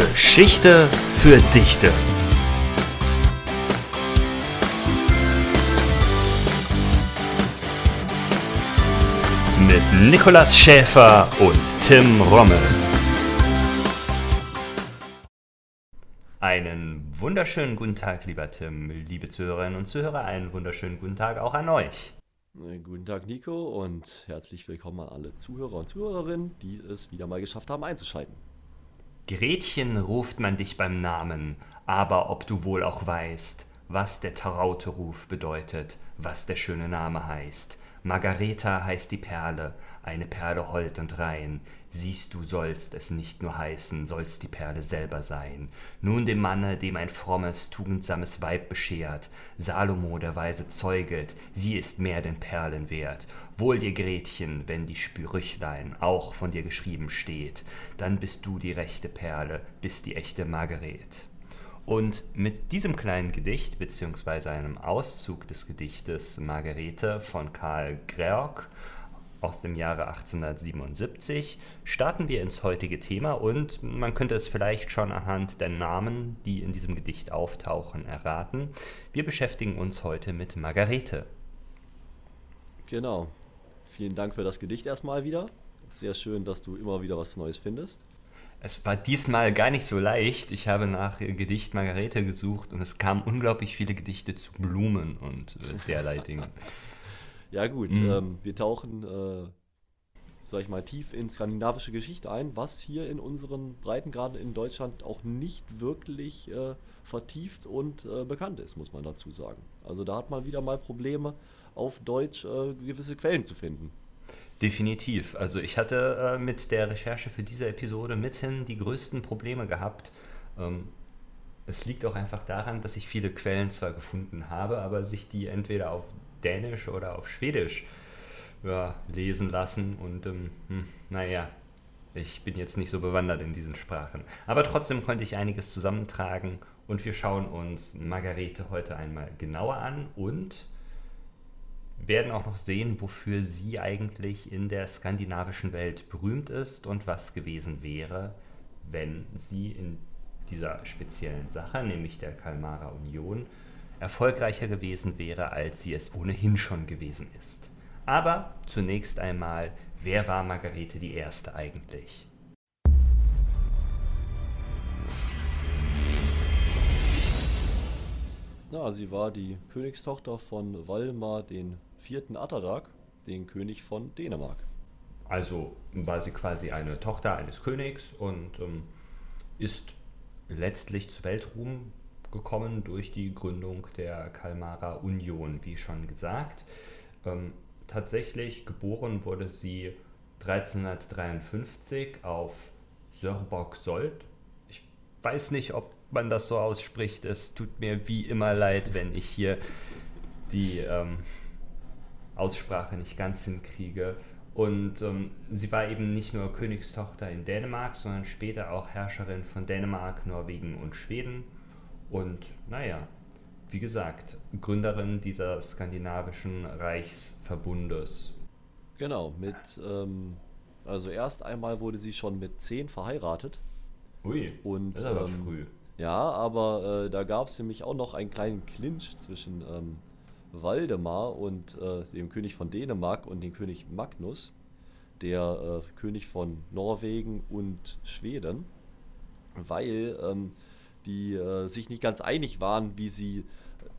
Geschichte für Dichte. Mit Nikolas Schäfer und Tim Rommel. Einen wunderschönen guten Tag, lieber Tim, liebe Zuhörerinnen und Zuhörer. Einen wunderschönen guten Tag auch an euch. Guten Tag, Nico, und herzlich willkommen an alle Zuhörer und Zuhörerinnen, die es wieder mal geschafft haben einzuschalten. Gretchen ruft man dich beim Namen, aber ob du wohl auch weißt, was der traute Ruf bedeutet, was der schöne Name heißt. Margareta heißt die Perle, eine Perle hold und rein. Siehst du, sollst es nicht nur heißen, sollst die Perle selber sein. Nun dem Manne, dem ein frommes, tugendsames Weib beschert, Salomo der Weise zeuget, sie ist mehr denn Perlen wert. Wohl dir, Gretchen, wenn die Sprüchlein auch von dir geschrieben steht, dann bist du die rechte Perle, bist die echte Margaret. Und mit diesem kleinen Gedicht, beziehungsweise einem Auszug des Gedichtes Margarete von Karl Greorg aus dem Jahre 1877, starten wir ins heutige Thema und man könnte es vielleicht schon anhand der Namen, die in diesem Gedicht auftauchen, erraten. Wir beschäftigen uns heute mit Margarete. Genau. Vielen Dank für das Gedicht erstmal wieder. Sehr schön, dass du immer wieder was Neues findest. Es war diesmal gar nicht so leicht. Ich habe nach Gedicht Margarete gesucht und es kamen unglaublich viele Gedichte zu Blumen und äh, derlei Dingen. ja gut, mhm. ähm, wir tauchen, äh, sag ich mal, tief in skandinavische Geschichte ein, was hier in unseren Breitengraden in Deutschland auch nicht wirklich äh, vertieft und äh, bekannt ist, muss man dazu sagen. Also da hat man wieder mal Probleme, auf Deutsch äh, gewisse Quellen zu finden. Definitiv. Also ich hatte äh, mit der Recherche für diese Episode mithin die größten Probleme gehabt. Ähm, es liegt auch einfach daran, dass ich viele Quellen zwar gefunden habe, aber sich die entweder auf Dänisch oder auf Schwedisch ja, lesen lassen. Und ähm, hm, naja, ich bin jetzt nicht so bewandert in diesen Sprachen. Aber trotzdem konnte ich einiges zusammentragen und wir schauen uns Margarete heute einmal genauer an und werden auch noch sehen, wofür sie eigentlich in der skandinavischen Welt berühmt ist und was gewesen wäre, wenn sie in dieser speziellen Sache, nämlich der Kalmarer Union, erfolgreicher gewesen wäre, als sie es ohnehin schon gewesen ist. Aber zunächst einmal, wer war Margarete die Erste eigentlich? Na, sie war die Königstochter von Valmar den vierten Atterdag, den König von Dänemark. Also war sie quasi eine Tochter eines Königs und ähm, ist letztlich zu Weltruhm gekommen durch die Gründung der Kalmarer Union, wie schon gesagt. Ähm, tatsächlich geboren wurde sie 1353 auf Sörborg Sold. Ich weiß nicht, ob man das so ausspricht. Es tut mir wie immer leid, wenn ich hier die ähm, Aussprache nicht ganz hinkriege. Und ähm, sie war eben nicht nur Königstochter in Dänemark, sondern später auch Herrscherin von Dänemark, Norwegen und Schweden. Und naja, wie gesagt, Gründerin dieser skandinavischen Reichsverbundes. Genau, mit, ähm, also erst einmal wurde sie schon mit zehn verheiratet. Ui, und, das ist aber ähm, früh. Ja, aber äh, da gab es nämlich auch noch einen kleinen Clinch zwischen ähm, Waldemar und äh, dem König von Dänemark und dem König Magnus, der äh, König von Norwegen und Schweden, weil ähm, die äh, sich nicht ganz einig waren, wie sie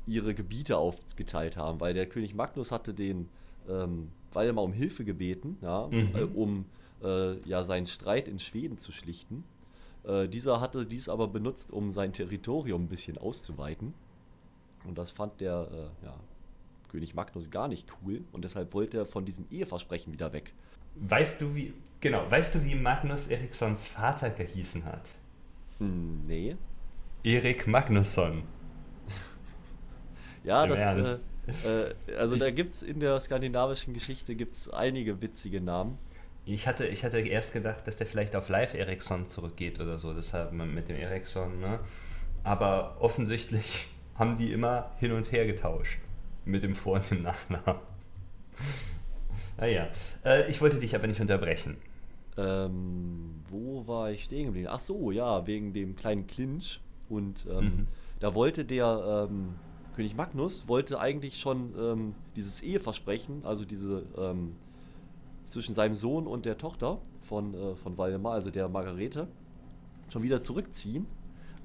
ihre Gebiete aufgeteilt haben, weil der König Magnus hatte den ähm, Waldemar um Hilfe gebeten, ja, mhm. Äh, um äh, ja seinen Streit in Schweden zu schlichten. Äh, dieser hatte dies aber benutzt, um sein Territorium ein bisschen auszuweiten. Und das fand der ja, König Magnus gar nicht cool und deshalb wollte er von diesem Eheversprechen wieder weg. Weißt du, wie, genau, weißt du, wie Magnus Erikssons Vater gehießen hat? Hm, nee. Erik Magnusson. ja, Im das, äh, äh, also ich, da gibt es in der skandinavischen Geschichte gibt's einige witzige Namen. Ich hatte, ich hatte erst gedacht, dass der vielleicht auf Live Ericsson zurückgeht oder so, deshalb mit dem Ericsson, ne? Aber offensichtlich haben die immer hin und her getauscht mit dem Vor- und dem Nachnamen. naja, ah äh, ich wollte dich aber nicht unterbrechen. Ähm, wo war ich stehen geblieben? Ach so, ja, wegen dem kleinen Clinch. Und ähm, Mhm. da wollte der ähm, König Magnus wollte eigentlich schon ähm, dieses Eheversprechen, also diese ähm, zwischen seinem Sohn und der Tochter von, äh, von Waldemar, also der Margarete, schon wieder zurückziehen.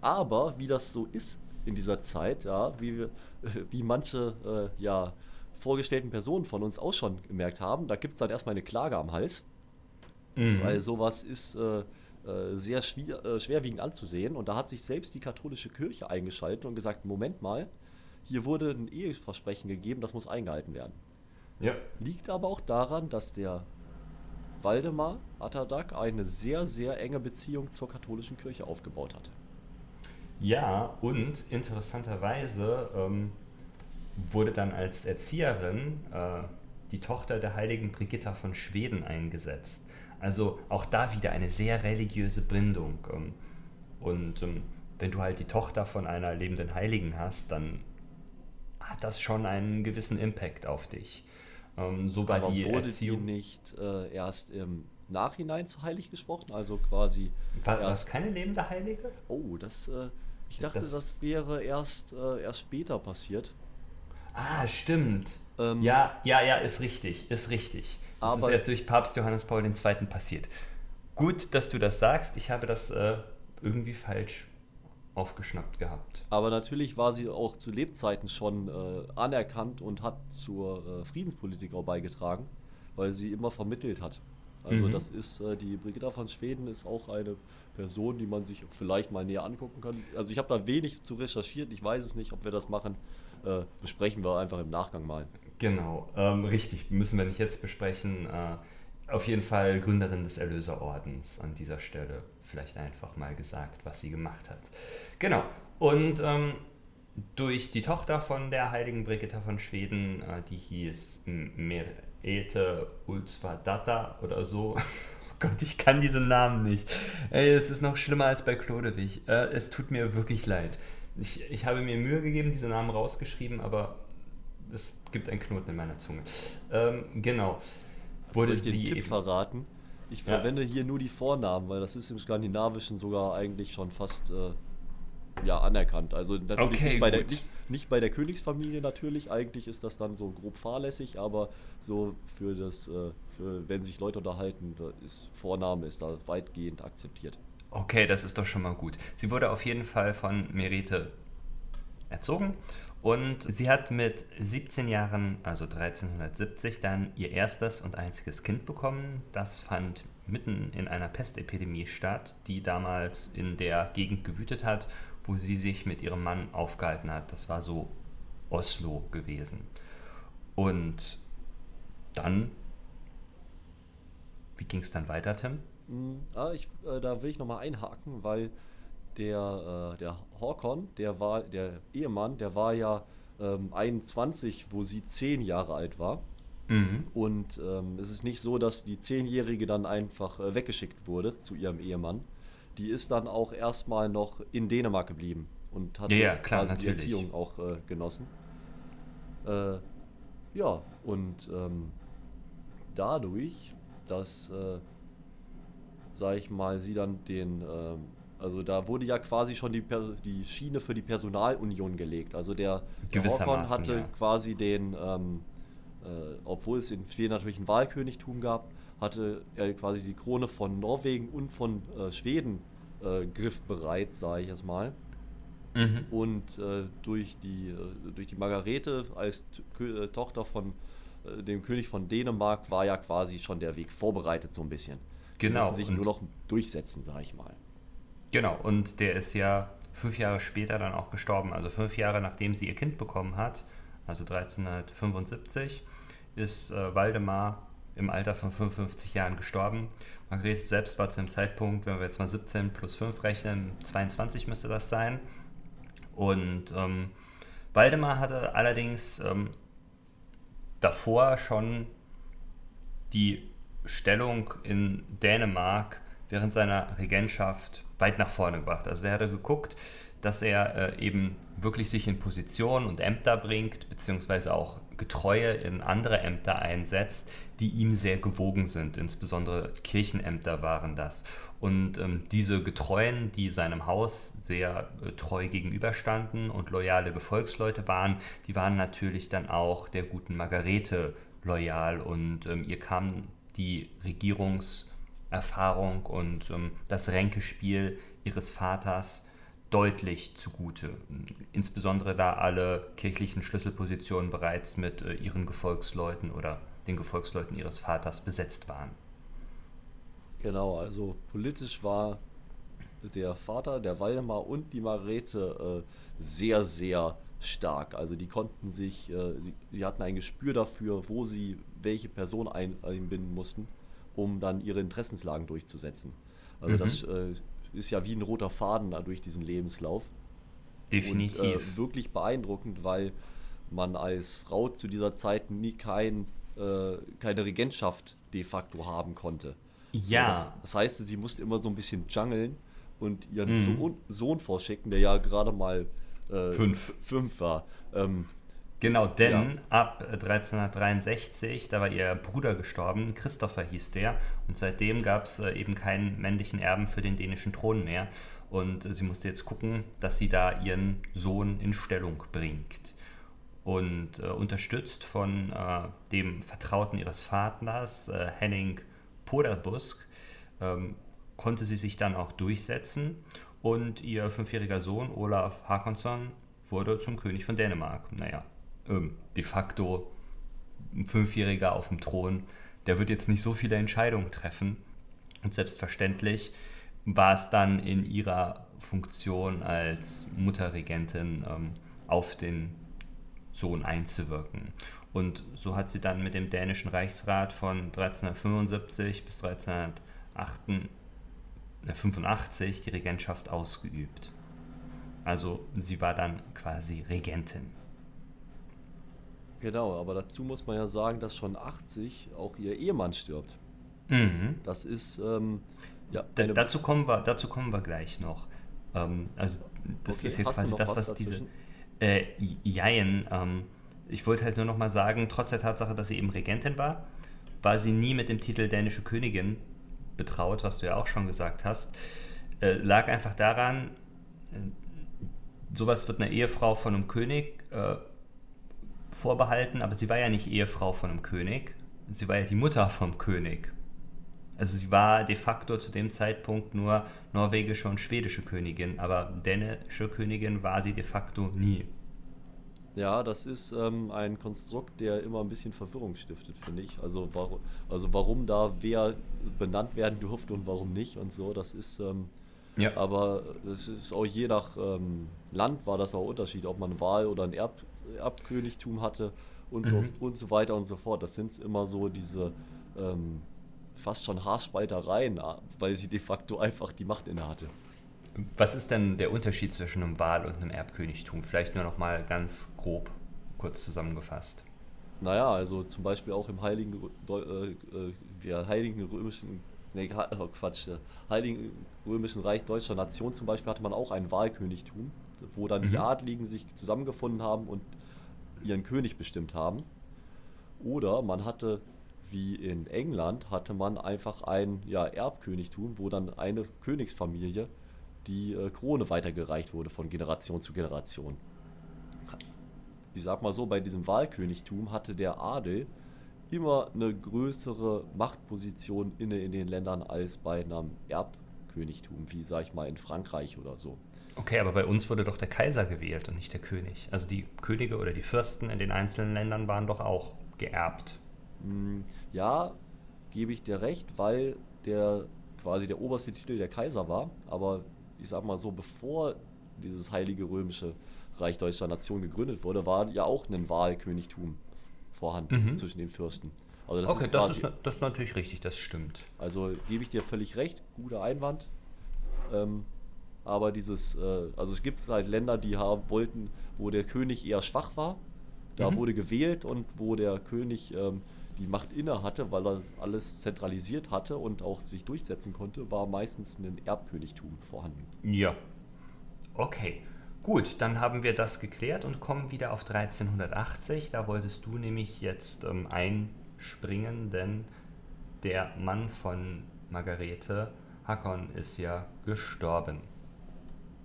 Aber wie das so ist in dieser Zeit, ja, wie, wir- wie manche äh, ja, vorgestellten Personen von uns auch schon gemerkt haben, da gibt es dann erstmal eine Klage am Hals. Mhm. Weil sowas ist äh, sehr schwier äh, schwerwiegend anzusehen. Und da hat sich selbst die katholische Kirche eingeschaltet und gesagt, Moment mal, hier wurde ein Eheversprechen gegeben, das muss eingehalten werden. ja. Liegt aber auch daran, dass der Waldemar Atadak eine sehr, sehr enge Beziehung zur katholischen Kirche aufgebaut hatte. Ja, und interessanterweise ähm, wurde dann als Erzieherin äh, die Tochter der heiligen Brigitta von Schweden eingesetzt. Also auch da wieder eine sehr religiöse Bindung. Ähm, und ähm, wenn du halt die Tochter von einer lebenden Heiligen hast, dann hat das schon einen gewissen Impact auf dich. Ähm, so aber die wurde Erziehung. die nicht äh, erst im Nachhinein zu heilig gesprochen? Also quasi War, war es keine lebende Heilige? Oh, das. Äh, ich dachte, Das- das, wäre erst, äh, erst später passiert. Ah, stimmt. Ähm, ja, ja, ja, ist richtig, ist richtig. Das Aber- ist erst durch Papst Johannes Paul II. passiert. Gut, dass du das sagst. Ich habe das äh, irgendwie falsch aufgeschnappt gehabt. Aber natürlich war sie auch zu Lebzeiten schon äh, anerkannt und hat zur äh, Friedenspolitik auch beigetragen, weil sie immer vermittelt hat. Also Mhm. das ist, äh, die Brigitta von Schweden ist auch eine Person, die man sich vielleicht mal näher angucken kann. Also ich habe da wenig zu recherchiert, ich weiß es nicht, ob wir das machen. Äh, besprechen wir einfach im Nachgang mal. Genau, ähm, richtig, müssen wir nicht jetzt besprechen. Äh, auf jeden Fall Gründerin des Erlöserordens an dieser Stelle. Vielleicht einfach mal gesagt, was sie gemacht hat. Genau, und ähm, durch die Tochter von der heiligen Brigitta von Schweden, äh, die hieß Merete Ulsvadatta oder so. Oh Gott, ich kann diesen Namen nicht. Ey, es ist noch schlimmer als bei Klodewig. Äh, es tut mir wirklich leid. Ich, ich habe mir Mühe gegeben, diese Namen rausgeschrieben, aber es gibt einen Knoten in meiner Zunge. Ähm, genau. Soll Wurde sie Tipp eben- verraten? Ich Ja. verwende hier nur die Vornamen, weil das ist im Skandinavischen sogar eigentlich schon fast äh, ja, anerkannt. Also natürlich Okay, nicht, bei der, nicht, nicht bei der Königsfamilie natürlich, eigentlich ist das dann so grob fahrlässig, aber so für das, äh, für wenn sich Leute unterhalten, ist Vorname ist da weitgehend akzeptiert. Okay, das ist doch schon mal gut. Sie wurde auf jeden Fall von Merete erzogen und sie hat mit 17 Jahren, also 1370, dann ihr erstes und einziges Kind bekommen. Das fand mitten in einer Pestepidemie statt, die damals in der Gegend gewütet hat, wo sie sich mit ihrem Mann aufgehalten hat. Das war so Oslo gewesen. Und dann, wie ging es dann weiter, Tim? Mm, Ah, ich, äh, da will ich nochmal einhaken, weil der, äh, der Håkon, der war, der Ehemann, der war ja ähm, 21, wo sie 10 Jahre alt war. Mhm. Und ähm, es ist nicht so, dass die Zehnjährige dann einfach äh, weggeschickt wurde zu ihrem Ehemann. Die ist dann auch erstmal noch in Dänemark geblieben und hat Ja, klar, quasi die natürlich. Erziehung auch äh, genossen. Äh, ja, und ähm, dadurch, dass, äh, sag ich mal, sie dann den, ähm, also da wurde ja quasi schon die, per die Schiene für die Personalunion gelegt. Also der, der Gewissermaßen, hatte ja. quasi den, ähm, äh, obwohl es in Schweden natürlich ein Wahlkönigtum gab, hatte er quasi die Krone von Norwegen und von äh, Schweden äh, griffbereit, sage ich es mal. Mhm. Und äh, durch, die, äh, durch die Margarete als T äh, Tochter von dem König von Dänemark war ja quasi schon der Weg vorbereitet so ein bisschen. Die Genau, mussten sich und- nur noch durchsetzen, sage ich mal. Genau, und der ist ja fünf Jahre später dann auch gestorben. Also fünf Jahre nachdem sie ihr Kind bekommen hat, also 1375, ist äh, Waldemar im Alter von 55 Jahren gestorben. Margrethe selbst war zu dem Zeitpunkt, wenn wir jetzt mal 17 plus 5 rechnen, 22 müsste das sein. Und ähm, Waldemar hatte allerdings ähm, davor schon die Stellung in Dänemark während seiner Regentschaft weit nach vorne gebracht. Also der hatte geguckt, dass er äh, eben wirklich sich in Position und Ämter bringt, beziehungsweise auch Getreue in andere Ämter einsetzt, die ihm sehr gewogen sind. Insbesondere Kirchenämter waren das. Und ähm, diese Getreuen, die seinem Haus sehr äh, treu gegenüberstanden und loyale Gefolgsleute waren, die waren natürlich dann auch der guten Margarete loyal und ähm, ihr kam die Regierungserfahrung und ähm, das Ränkespiel ihres Vaters deutlich zugute. Insbesondere da alle kirchlichen Schlüsselpositionen bereits mit äh, ihren Gefolgsleuten oder den Gefolgsleuten ihres Vaters besetzt waren. Genau, also politisch war der Vater, der Waldemar und die Marete äh, sehr, sehr stark. Also die konnten sich, äh, die, die, hatten ein Gespür dafür, wo sie welche Person ein, einbinden mussten, um dann ihre Interessenslagen durchzusetzen. Also mhm. das äh, ist ja wie ein roter Faden da durch diesen Lebenslauf. Definitiv. Und, äh, wirklich beeindruckend, weil man als Frau zu dieser Zeit nie kein, äh, keine Regentschaft de facto haben konnte. Ja. Das, das, heißt, sie musste immer so ein bisschen jungeln und ihren mhm. Sohn, Sohn vorschicken, der ja gerade mal äh, fünf. fünf war. Ähm, Genau, denn ja. ab 1363, da war ihr Bruder gestorben, Christopher hieß der, und seitdem gab es äh, eben keinen männlichen Erben für den dänischen Thron mehr. Und sie musste jetzt gucken, dass sie da ihren Sohn in Stellung bringt. Und äh, unterstützt von äh, dem Vertrauten ihres Vaters, äh, Henning Poderbusk, ähm, konnte sie sich dann auch durchsetzen. Und ihr fünfjähriger Sohn, Olaf Hakonsson, wurde zum König von Dänemark. Naja, ähm, de facto ein Fünfjähriger auf dem Thron, der wird jetzt nicht so viele Entscheidungen treffen. Und selbstverständlich war es dann in ihrer Funktion als Mutterregentin ähm, auf den Sohn einzuwirken. Und so hat sie dann mit dem dänischen Reichsrat von 1375 bis 1385 die Regentschaft ausgeübt. Also sie war dann quasi Regentin. Genau, aber dazu muss man ja sagen, dass schon 80 auch ihr Ehemann stirbt. Mhm. Das ist, ähm, ja. Da, dazu, kommen wir, dazu kommen wir gleich noch. Ähm, also, das okay, ist ja quasi das, was, was diese. Äh, Jein, ähm, ich wollte halt nur noch mal sagen, trotz der Tatsache, dass sie eben Regentin war, war sie nie mit dem Titel dänische Königin betraut, was du ja auch schon gesagt hast. Äh, lag einfach daran, äh, sowas wird eine Ehefrau von einem König äh, vorbehalten, aber sie war ja nicht Ehefrau von einem König, sie war ja die Mutter vom König. Also sie war de facto zu dem Zeitpunkt nur norwegische und schwedische Königin, aber dänische Königin war sie de facto nie. Ja, das ist ähm, ein Konstrukt, der immer ein bisschen Verwirrung stiftet, finde ich. Also, warum, also warum da wer benannt werden durfte und warum nicht und so, das ist... Ähm, ja. Aber es ist auch je nach ähm, Land war das auch Unterschied, ob man Wahl oder ein Erb, Erbkönigtum hatte und, so, mhm. und so weiter und so fort. Das sind immer so diese ähm, fast schon Haarspaltereien, weil sie de facto einfach die Macht inne hatte. Was ist denn der Unterschied zwischen einem Wahl- und einem Erbkönigtum? Vielleicht nur noch mal ganz grob, kurz zusammengefasst. Naja, also zum Beispiel auch im Heiligen, äh, äh, Heiligen Römischen, nee, oh Quatsch, äh, Heiligen Römischen Reich Deutscher Nation zum Beispiel hatte man auch ein Wahlkönigtum wo dann mhm. die Adligen sich zusammengefunden haben und ihren König bestimmt haben. Oder man hatte, wie in England, hatte man einfach ein ja, Erbkönigtum, wo dann eine Königsfamilie die äh, Krone weitergereicht wurde von Generation zu Generation. Ich sag mal so, bei diesem Wahlkönigtum hatte der Adel immer eine größere Machtposition inne in den Ländern als bei einem Erbkönigtum, wie sag ich mal in Frankreich oder so. Okay, aber bei uns wurde doch der Kaiser gewählt und nicht der König. Also die Könige oder die Fürsten in den einzelnen Ländern waren doch auch geerbt. Hm, ja, gebe ich dir recht, weil der quasi der oberste Titel der Kaiser war. Aber ich sag mal so, bevor dieses heilige römische Reich Deutscher Nation gegründet wurde, war ja auch ein Wahlkönigtum vorhanden mhm. zwischen den Fürsten. Also das okay, ist das, ist, das ist natürlich richtig, das stimmt. Also gebe ich dir völlig recht, guter Einwand. Ähm, aber dieses, äh, also es gibt halt Länder, die haben, wollten, wo der König eher schwach war. Da mhm. wurde gewählt und wo der König ähm, die Macht inne hatte, weil er alles zentralisiert hatte und auch sich durchsetzen konnte, war meistens ein Erbkönigtum vorhanden. Ja. Okay, gut, dann haben wir das geklärt und kommen wieder auf 1380. Da wolltest du nämlich jetzt ähm, einspringen, denn der Mann von Margarete, Hakon, ist ja gestorben.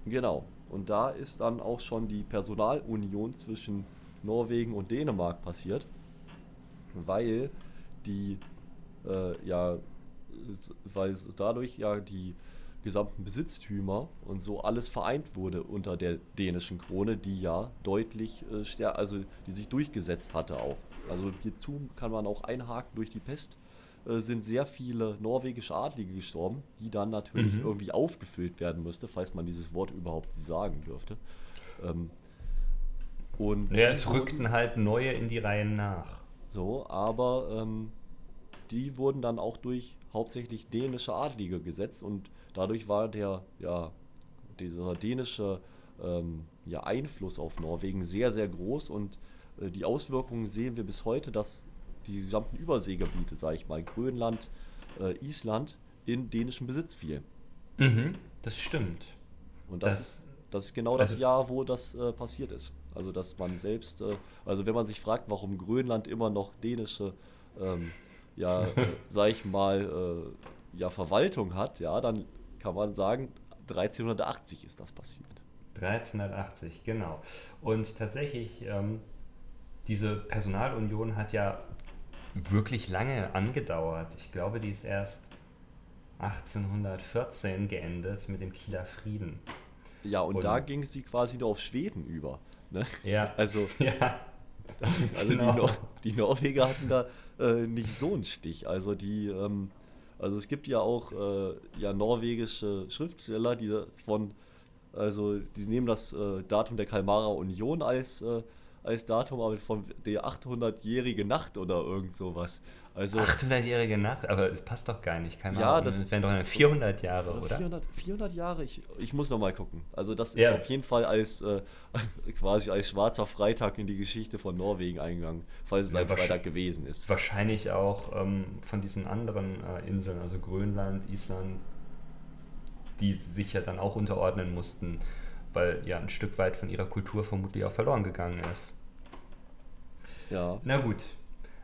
Genau. Und da ist dann auch schon die Personalunion zwischen Norwegen und Dänemark passiert, weil die äh, ja, weil dadurch ja die gesamten Besitztümer und so alles vereint wurde unter der dänischen Krone, die ja deutlich äh, stärker, also die sich durchgesetzt hatte auch. Also hierzu kann man auch einhaken durch die Pest äh, sind sehr viele norwegische Adlige gestorben, die dann natürlich mhm. irgendwie aufgefüllt werden müsste, falls man dieses Wort überhaupt sagen dürfte. Ähm, und ja, es rückten halt neue in die Reihen nach. So, aber ähm, die wurden dann auch durch hauptsächlich dänische Adlige gesetzt und dadurch war der, ja, dieser dänische ähm, ja, Einfluss auf Norwegen sehr, sehr groß und äh, die Auswirkungen sehen wir bis heute, dass die gesamten Überseegebiete, sage ich mal, Grönland, äh, Island, in dänischen Besitz fiel. Mhm, das stimmt. Und das, das, ist, das ist genau das also, Jahr, wo das äh, passiert ist. Also, dass man selbst, äh, also wenn man sich fragt, warum Grönland immer noch dänische, ähm, ja, äh, sag ich mal, äh, ja, Verwaltung hat, ja, dann kann man sagen, 1380 ist das passiert. 1380, genau. Und tatsächlich, ähm, diese Personalunion hat ja wirklich lange angedauert. Ich glaube, die ist erst 1814 geendet mit dem Kieler Frieden. Ja, und, und da ging sie quasi nur auf Schweden über. Ne? Ja. Also, ja. also genau. die, Nor die, Norweger hatten da äh, nicht so einen Stich. Also die, ähm, also es gibt ja auch äh, ja, norwegische Schriftsteller, die von, also die nehmen das äh, Datum der Kalmarer Union als äh, als Datum, aber von der 800-jährige Nacht oder irgend sowas. Also, 800-jährige Nacht? Aber es passt doch gar nicht. Keine ja, Ahnung. das wären doch 400 Jahre, oder? 400, 400 Jahre? Ich, ich muss noch mal gucken. Also das ist ja. auf jeden Fall als äh, quasi als schwarzer Freitag in die Geschichte von Norwegen eingegangen, falls es ja, ein Freitag gewesen ist. Wahrscheinlich auch ähm, von diesen anderen äh, Inseln, also Grönland, Island, die sich ja dann auch unterordnen mussten weil ja ein Stück weit von ihrer Kultur vermutlich auch verloren gegangen ist. Ja. Na gut,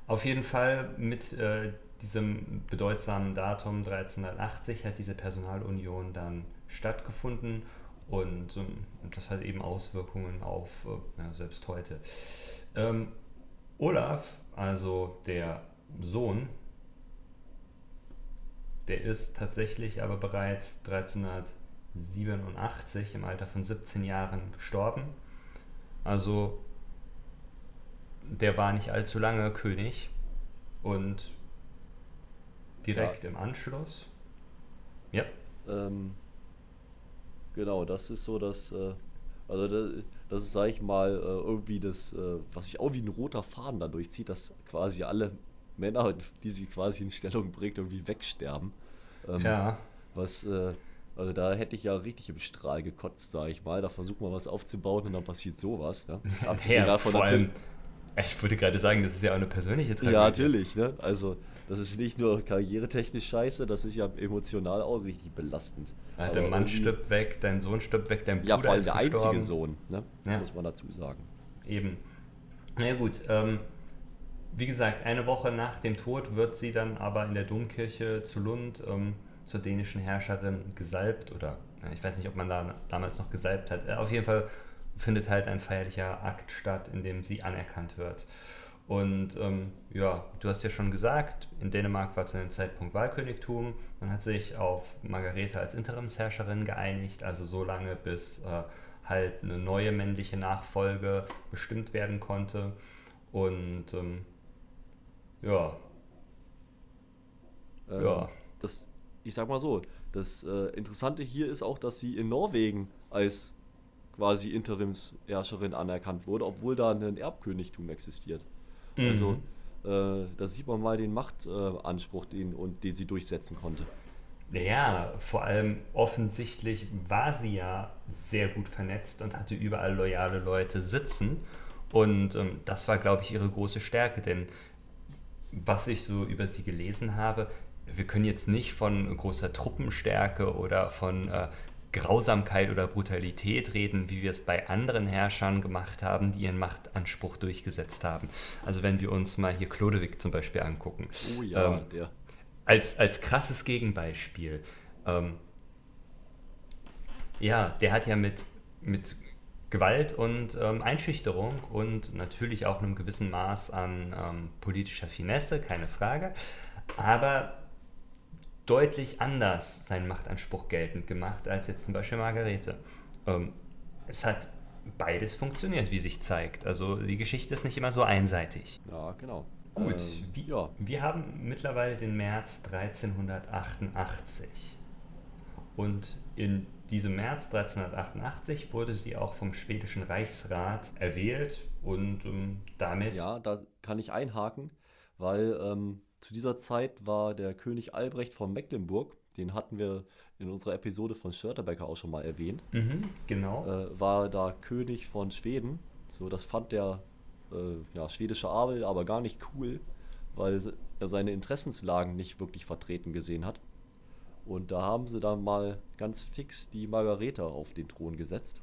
auf jeden Fall mit äh, diesem bedeutsamen Datum 1380 hat diese Personalunion dann stattgefunden und ähm, das hat eben Auswirkungen auf äh, ja, selbst heute. Ähm, Olaf, also der Sohn, der ist tatsächlich aber bereits 1380 87 im Alter von 17 Jahren gestorben. Also der war nicht allzu lange König und direkt ja. im Anschluss. Ja. Ähm, genau, das ist so das, äh, also das, das ist, sag ich mal, äh, irgendwie das, äh, was sich auch wie ein roter Faden da durchzieht, dass quasi alle Männer, die sie quasi in Stellung bringt, irgendwie wegsterben. Ähm, ja. Was äh, also da hätte ich ja richtig im Strahl gekotzt, sag ich mal. Da versucht man was aufzubauen und dann passiert sowas. Ne? Ja, vor allem, ich würde gerade sagen, das ist ja auch eine persönliche Tragödie. Ja, natürlich. Ne? Also das ist nicht nur karrieretechnisch scheiße, das ist ja emotional auch richtig belastend. Ja, dein Mann stirbt weg, dein Sohn stirbt weg, dein Bruder Ja, vor allem der einzige Sohn, ne? ja. muss man dazu sagen. Eben. Na ja, gut, ähm, wie gesagt, eine Woche nach dem Tod wird sie dann aber in der Domkirche zu Lund ähm, zur dänischen Herrscherin gesalbt oder ich weiß nicht, ob man da damals noch gesalbt hat. Äh, auf jeden Fall findet halt ein feierlicher Akt statt, in dem sie anerkannt wird. Und ähm, ja, du hast ja schon gesagt, in Dänemark war zu dem Zeitpunkt Wahlkönigtum. Man hat sich auf Margarete als Interimsherrscherin geeinigt, also so lange, bis äh, halt eine neue männliche Nachfolge bestimmt werden konnte. Und ähm, ja. Ähm, ja. Das ich sag mal so, das äh, Interessante hier ist auch, dass sie in Norwegen als quasi Interimsherrscherin anerkannt wurde, obwohl da ein Erbkönigtum existiert. Mhm. Also äh, da sieht man mal den Machtanspruch, den, und, den sie durchsetzen konnte. Ja, vor allem offensichtlich war sie ja sehr gut vernetzt und hatte überall loyale Leute sitzen. Und ähm, das war, glaube ich, ihre große Stärke, denn was ich so über sie gelesen habe, wir können jetzt nicht von großer Truppenstärke oder von äh, Grausamkeit oder Brutalität reden, wie wir es bei anderen Herrschern gemacht haben, die ihren Machtanspruch durchgesetzt haben. Also wenn wir uns mal hier Chlodewig zum Beispiel angucken. Oh ja, Ähm, der. Als, als krasses Gegenbeispiel. Ähm, ja, der hat ja mit, mit Gewalt und ähm, Einschüchterung und natürlich auch einem gewissen Maß an ähm, politischer Finesse, keine Frage, aber deutlich anders seinen Machtanspruch geltend gemacht als jetzt zum Beispiel Margarete. Ähm, es hat beides funktioniert, wie sich zeigt. Also die Geschichte ist nicht immer so einseitig. Ja, genau. Gut, Ähm, wie, ja. wir haben mittlerweile den März 1388. Und in diesem März 1388 wurde sie auch vom schwedischen Reichsrat erwählt und ähm, damit Ja, da kann ich einhaken, weil ähm, zu dieser Zeit war der König Albrecht von Mecklenburg, den hatten wir in unserer Episode von Schörterbecker auch schon mal erwähnt, Mhm, genau. äh, war da König von Schweden. So, das fand der äh, ja, schwedische Adel aber gar nicht cool, weil er seine Interessenslagen nicht wirklich vertreten gesehen hat. Und da haben sie dann mal ganz fix die Margarete auf den Thron gesetzt,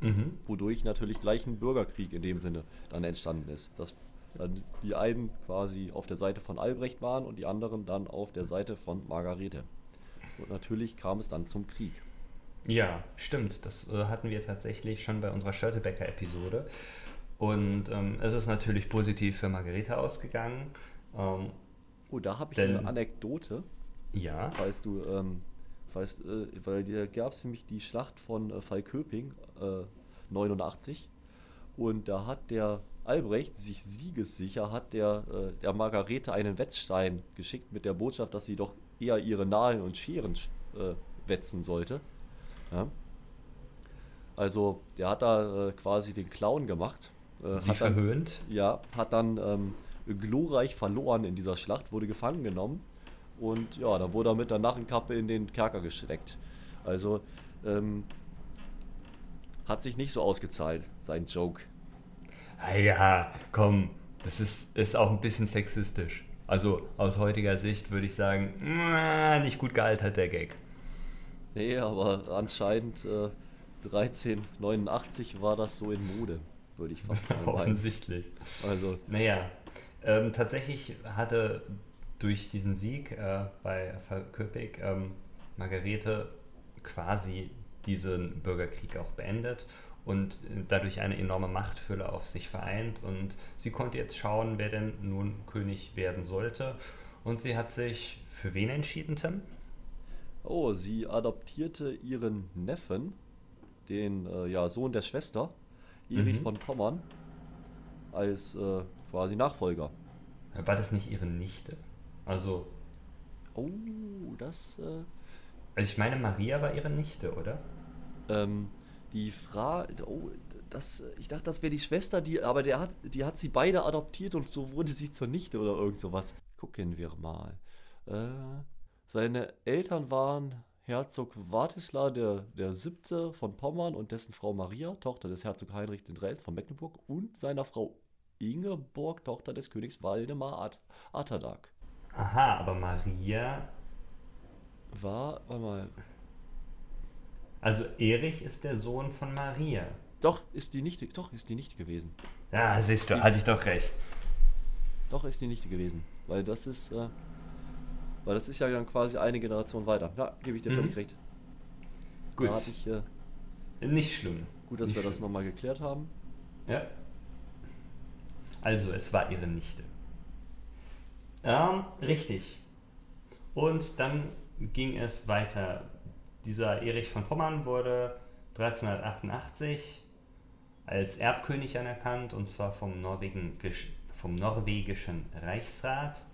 Mhm. wodurch natürlich gleich ein Bürgerkrieg in dem Sinne dann entstanden ist. Dass dann die einen quasi auf der Seite von Albrecht waren und die anderen dann auf der Seite von Margarete. Und natürlich kam es dann zum Krieg. Ja, stimmt. Das äh, hatten wir tatsächlich schon bei unserer Schörtebecker-Episode. Und ähm, es ist natürlich positiv für Margarete ausgegangen. Ähm, Oh, da habe ich Denn- eine Anekdote. ja. Falls du, ähm, falls, äh, weil da gab es nämlich die Schlacht von äh, Falköping äh, 89 und da hat der Albrecht sich siegessicher, hat der, äh, der Margarete einen Wetzstein geschickt mit der Botschaft, dass sie doch eher ihre Nadeln und Scheren äh, wetzen sollte. Ja? Also der hat da äh, quasi den Clown gemacht. Äh, Sie hat dann, verhöhnt. ja, hat dann ähm, glorreich verloren in dieser Schlacht, wurde gefangen genommen und ja, dann wurde er mit der Narrenkappe in den Kerker gesteckt. Also ähm, hat sich nicht so ausgezahlt, sein Joke. Ah ja, komm, das ist, ist auch ein bisschen sexistisch. Also aus heutiger Sicht würde ich sagen, "Mua, nicht gut gealtert der Gag. Nee, aber anscheinend äh, 1389 war das so in Mode, würde ich fast mal meinen. Offensichtlich. Also, Naja, ähm, tatsächlich hatte durch diesen Sieg äh, bei Falköping ähm, Margarete quasi diesen Bürgerkrieg auch beendet und dadurch eine enorme Machtfülle auf sich vereint und sie konnte jetzt schauen, wer denn nun König werden sollte und sie hat sich für wen entschieden, Tim? oh, sie adoptierte ihren Neffen, den äh, ja, Sohn der Schwester, Erich Mhm. von Pommern, als äh, quasi Nachfolger. War das nicht ihre Nichte? Also, Oh, das, äh, also ich meine, Maria war ihre Nichte, oder? ähm, die Frage, oh, das, ich dachte, das wäre die Schwester, die, aber der hat, die hat sie beide adoptiert und so wurde sie zur Nichte oder irgend sowas. Gucken wir mal. Äh, seine Eltern waren Herzog Wartisla der, der Siebte von Pommern und dessen Frau Maria, Tochter des Herzog Heinrich III. von Mecklenburg und seiner Frau Ingeborg, Tochter des Königs Waldemar At Atterdag. Aha, aber Maria War, warte mal, Also Erich ist der Sohn von Maria. doch, ist die Nichte, doch, ist die Nichte gewesen. Ja, siehst du, hatte ich doch recht. Doch, ist die Nichte gewesen. Weil das ist, äh, weil das ist ja dann quasi eine Generation weiter. Ja, gebe ich dir Mhm. völlig recht. Gut, ich, äh, nicht schlimm. gut, dass Nicht wir das schlimm. nochmal geklärt haben. Ja. Also, es war ihre Nichte. Ähm, richtig. Und dann ging es weiter. Dieser Erich von Pommern wurde 1388 als Erbkönig anerkannt und zwar vom, Norwegisch, vom norwegischen Reichsrat.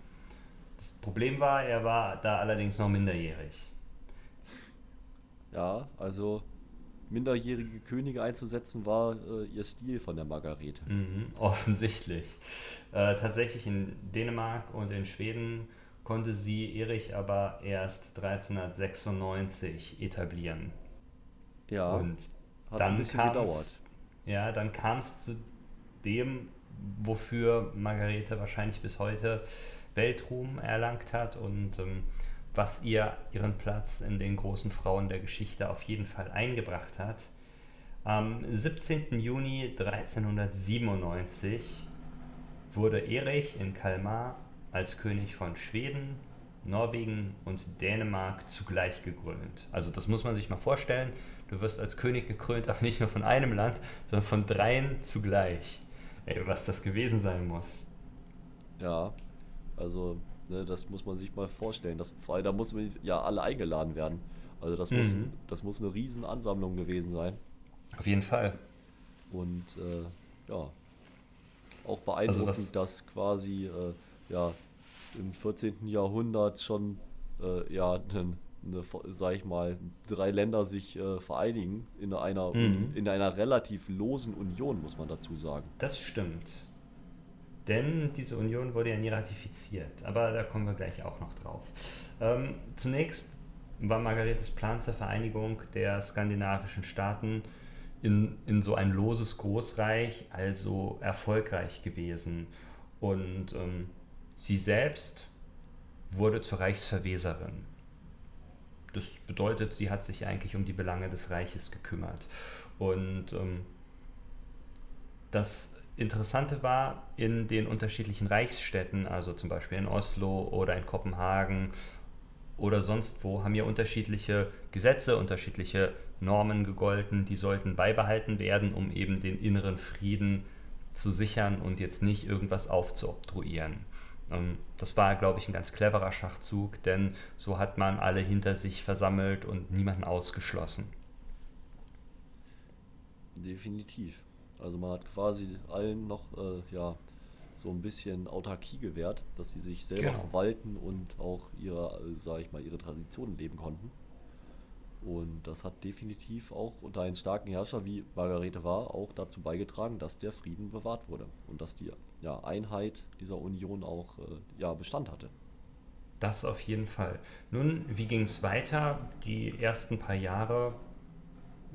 Das Problem war, er war da allerdings noch minderjährig. Ja, also minderjährige Könige einzusetzen war äh, ihr Stil von der Margarete. Mhm, offensichtlich. Äh, tatsächlich in Dänemark und in Schweden konnte sie Erich aber erst 1396 etablieren. Ja, und hat dann ein bisschen gedauert. Ja, dann kam es zu dem, wofür Margarete wahrscheinlich bis heute Weltruhm erlangt hat und ähm, was ihr ihren Platz in den großen Frauen der Geschichte auf jeden Fall eingebracht hat. Am 17. Juni 1397 wurde Erich in Kalmar als König von Schweden, Norwegen und Dänemark zugleich gekrönt. Also das muss man sich mal vorstellen. Du wirst als König gekrönt, aber nicht nur von einem Land, sondern von dreien zugleich. Ey, was das gewesen sein muss. Ja, also ne, das muss man sich mal vorstellen. Das, vor allem, da muss man ja alle eingeladen werden. Also das muss, mhm. das muss eine riesen Ansammlung gewesen sein. Auf jeden Fall. Und äh, ja, auch beeindruckend, also dass quasi äh, ja, im 14. Jahrhundert schon äh, ja, eine, eine, sag ich mal, drei Länder sich äh, vereinigen in einer, mhm. in einer relativ losen Union, muss man dazu sagen. Das stimmt. Denn diese Union wurde ja nie ratifiziert. Aber da kommen wir gleich auch noch drauf. Ähm, zunächst war Margaretes Plan zur Vereinigung der skandinavischen Staaten in, in so ein loses Großreich also erfolgreich gewesen. Und ähm, sie selbst wurde zur Reichsverweserin. Das bedeutet, sie hat sich eigentlich um die Belange des Reiches gekümmert. Und ähm, das Interessante war, in den unterschiedlichen Reichsstädten, also zum Beispiel in Oslo oder in Kopenhagen oder sonst wo, haben ja unterschiedliche Gesetze, unterschiedliche Normen gegolten, die sollten beibehalten werden, um eben den inneren Frieden zu sichern und jetzt nicht irgendwas aufzuobtruieren. Ähm, das war, glaube ich, ein ganz cleverer Schachzug, denn so hat man alle hinter sich versammelt und niemanden ausgeschlossen. Definitiv. Also man hat quasi allen noch äh, ja, so ein bisschen Autarkie gewährt, dass sie sich selber genau. verwalten und auch ihre, äh, ich mal, ihre Traditionen leben konnten. Und das hat definitiv auch unter einem starken Herrscher wie Margarete war auch dazu beigetragen, dass der Frieden bewahrt wurde und dass die ja, Einheit dieser Union auch äh, ja, Bestand hatte. Das auf jeden Fall. Nun, wie ging es weiter? Die ersten paar Jahre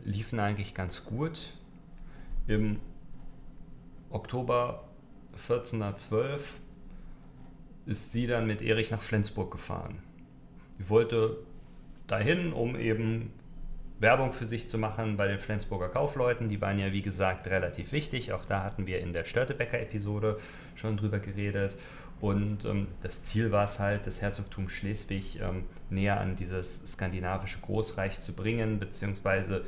liefen eigentlich ganz gut. Im Oktober 1412 ist sie dann mit Erich nach Flensburg gefahren. Sie wollte dahin, um eben Werbung für sich zu machen bei den Flensburger Kaufleuten. Die waren ja, wie gesagt, relativ wichtig. Auch da hatten wir in der Störtebecker-Episode schon drüber geredet. Und ähm, das Ziel war es halt, das Herzogtum Schleswig ähm, näher an dieses skandinavische Großreich zu bringen, beziehungsweise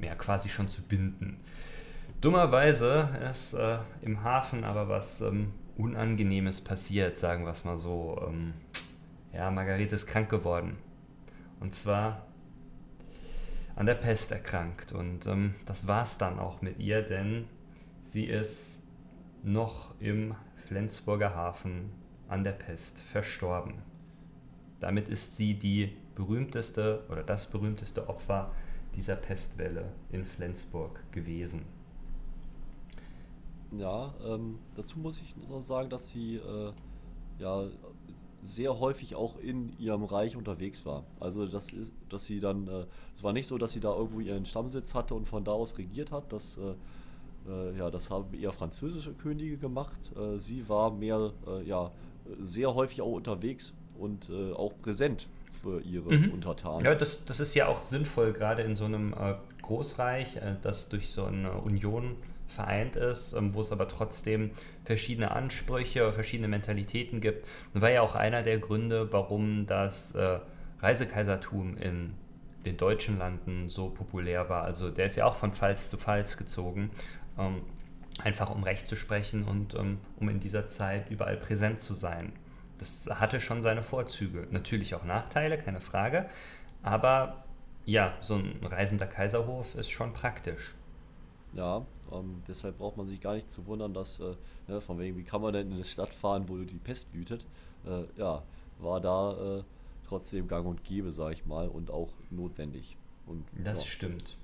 ja, quasi schon zu binden. Dummerweise ist äh, im Hafen aber was ähm, Unangenehmes passiert, sagen wir es mal so. Ähm, ja, Margarete ist krank geworden. Und zwar an der Pest erkrankt. Und ähm, das war es dann auch mit ihr, denn sie ist noch im Flensburger Hafen an der Pest verstorben. Damit ist sie die berühmteste oder das berühmteste Opfer dieser Pestwelle in Flensburg gewesen. Ja, ähm, dazu muss ich noch sagen, dass sie äh, ja sehr häufig auch in ihrem Reich unterwegs war. Also das ist, dass sie dann, äh, es war nicht so, dass sie da irgendwo ihren Stammsitz hatte und von da aus regiert hat. Das, äh, äh, ja, das haben eher französische Könige gemacht. Äh, sie war mehr, äh, ja, sehr häufig auch unterwegs und auch präsent für ihre mhm. Untertanen. Ja, das, das ist ja auch sinnvoll, gerade in so einem Großreich, das durch so eine Union vereint ist, ähm, wo es aber trotzdem verschiedene Ansprüche, verschiedene Mentalitäten gibt. Das war ja auch einer der Gründe, warum das äh, Reisekaisertum in den deutschen Landen so populär war. Also der ist ja auch von Pfalz zu Pfalz gezogen, ähm, einfach um Recht zu sprechen und ähm, um in dieser Zeit überall präsent zu sein. Das hatte schon seine Vorzüge. Natürlich auch Nachteile, keine Frage. Aber ja, so ein reisender Kaiserhof ist schon praktisch. Ja, ähm, deshalb braucht man sich gar nicht zu wundern, dass, äh, ne, von wegen, wie kann man denn in eine Stadt fahren, wo die Pest wütet? Äh, ja, war da äh, trotzdem gang und gäbe, sag ich mal, und auch notwendig. Und, das ja. stimmt.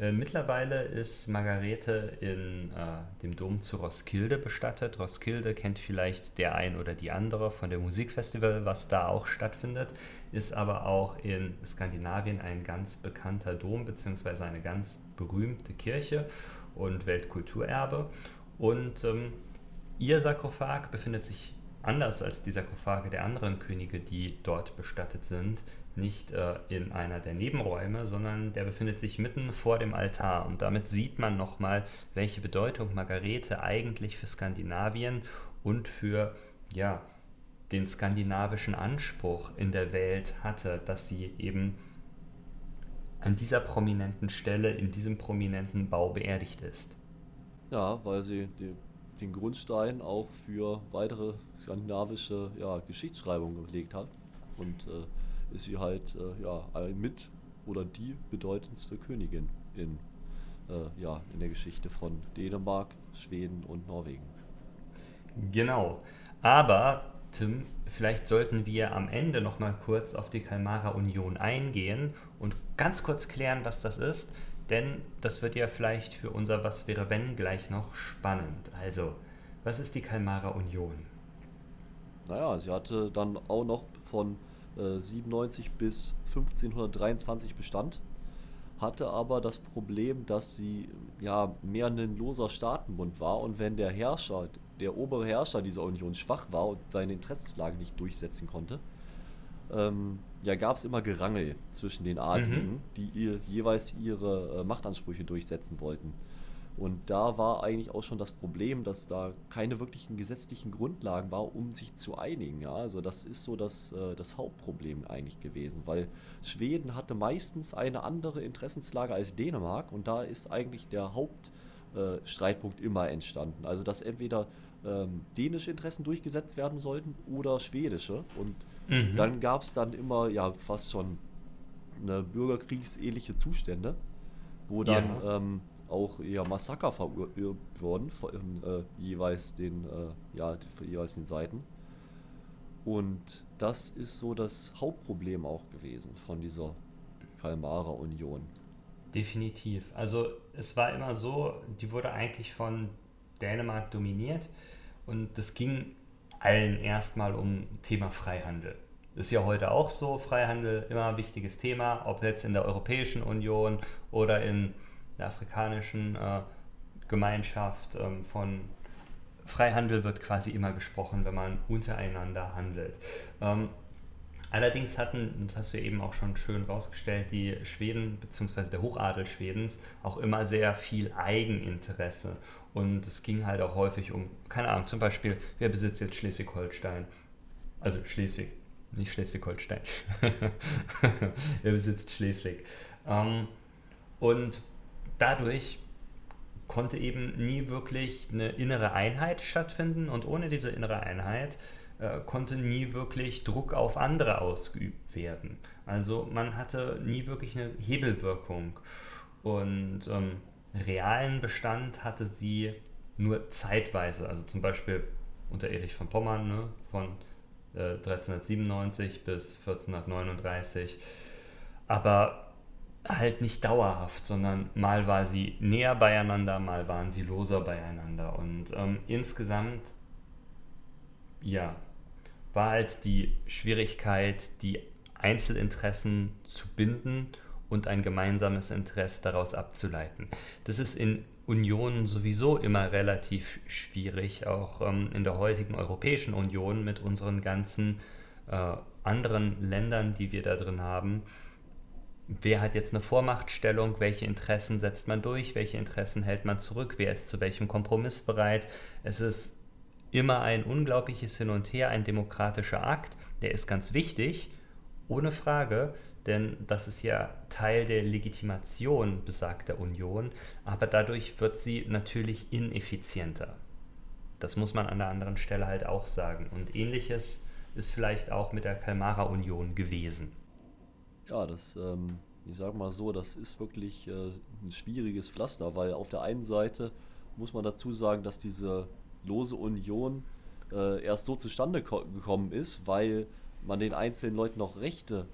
Äh, mittlerweile ist Margarete in äh, dem Dom zu Roskilde bestattet. Roskilde kennt vielleicht der ein oder die andere von dem Musikfestival, was da auch stattfindet, ist aber auch in Skandinavien ein ganz bekannter Dom bzw. eine ganz berühmte Kirche und Weltkulturerbe. Und ähm, ihr Sarkophag befindet sich anders als die Sarkophage der anderen Könige, die dort bestattet sind, nicht äh, in einer der Nebenräume, sondern der befindet sich mitten vor dem Altar. Und damit sieht man nochmal, welche Bedeutung Margarete eigentlich für Skandinavien und für ja, den skandinavischen Anspruch in der Welt hatte, dass sie eben an dieser prominenten Stelle, in diesem prominenten Bau beerdigt ist. Ja, weil sie die, den Grundstein auch für weitere skandinavische ja, Geschichtsschreibung gelegt hat. Und äh, ist sie halt äh, ja, mit oder die bedeutendste Königin in, äh, ja, in der Geschichte von Dänemark, Schweden und Norwegen. Genau. Aber, Tim, vielleicht sollten wir am Ende noch mal kurz auf die Kalmarer Union eingehen und ganz kurz klären, was das ist, denn das wird ja vielleicht für unser Was wäre wenn gleich noch spannend. Also, was ist die Kalmarer Union? Naja, sie hatte dann auch noch von äh, 97 bis 1523 Bestand, hatte aber das Problem, dass sie ja mehr ein loser Staatenbund war und wenn der Herrscher, der obere Herrscher dieser Union schwach war und seine Interessenslage nicht durchsetzen konnte, ähm, ja, gab es immer Gerangel zwischen den Adligen, mhm. die ihr, jeweils ihre äh, Machtansprüche durchsetzen wollten. Und da war eigentlich auch schon das Problem, dass da keine wirklichen gesetzlichen Grundlagen war, um sich zu einigen. Ja? Also das ist so das, äh, das Hauptproblem eigentlich gewesen, weil Schweden hatte meistens eine andere Interessenslage als Dänemark und da ist eigentlich der Hauptstreitpunkt äh, immer entstanden. Also dass entweder ähm, dänische Interessen durchgesetzt werden sollten oder schwedische. Und mhm. dann gab es dann immer ja fast schon eine bürgerkriegsähnliche Zustände, wo dann ja. ähm, auch eher Massaker verübt wurden von äh, jeweils den äh, ja jeweils den Seiten. Und das ist so das Hauptproblem auch gewesen von dieser Kalmarer Union. Definitiv. Also es war immer so, die wurde eigentlich von Dänemark dominiert und es ging allen erstmal um Thema Freihandel. Ist ja heute auch so, Freihandel immer ein wichtiges Thema, ob jetzt in der Europäischen Union oder in der afrikanischen äh, Gemeinschaft ähm, von Freihandel wird quasi immer gesprochen, wenn man untereinander handelt. Ähm, allerdings hatten, das hast du eben auch schon schön rausgestellt, die Schweden bzw. der Hochadel Schwedens auch immer sehr viel Eigeninteresse. Und es ging halt auch häufig um, keine Ahnung, zum Beispiel, wer besitzt jetzt Schleswig-Holstein? Also Schleswig, nicht Schleswig-Holstein. wer besitzt Schleswig? Ähm, und dadurch konnte eben nie wirklich eine innere Einheit stattfinden und ohne diese innere Einheit äh, konnte nie wirklich Druck auf andere ausgeübt werden. Also man hatte nie wirklich eine Hebelwirkung. Und ähm, realen Bestand hatte sie nur zeitweise, also zum Beispiel unter Erich von Pommern ne, von äh, 1397 bis 1439, aber halt nicht dauerhaft, sondern mal war sie näher beieinander, mal waren sie loser beieinander. Und ähm, insgesamt, ja, war halt die Schwierigkeit, die Einzelinteressen zu binden und ein gemeinsames Interesse daraus abzuleiten. Das ist in Unionen sowieso immer relativ schwierig, auch ähm, in der heutigen Europäischen Union mit unseren ganzen äh, anderen Ländern, die wir da drin haben. Wer hat jetzt eine Vormachtstellung? Welche Interessen setzt man durch? Welche Interessen hält man zurück? Wer ist zu welchem Kompromiss bereit? Es ist immer ein unglaubliches Hin und Her, ein demokratischer Akt. Der ist ganz wichtig, ohne Frage denn das ist ja Teil der Legitimation besagter Union, aber dadurch wird sie natürlich ineffizienter. Das muss man an der anderen Stelle halt auch sagen. Und ähnliches ist vielleicht auch mit der Kalmarer Union gewesen. Ja, das, ähm, ich sage mal so, das ist wirklich äh, ein schwieriges Pflaster, weil auf der einen Seite muss man dazu sagen, dass diese lose Union äh, erst so zustande gekommen ist, weil man den einzelnen Leuten noch Rechte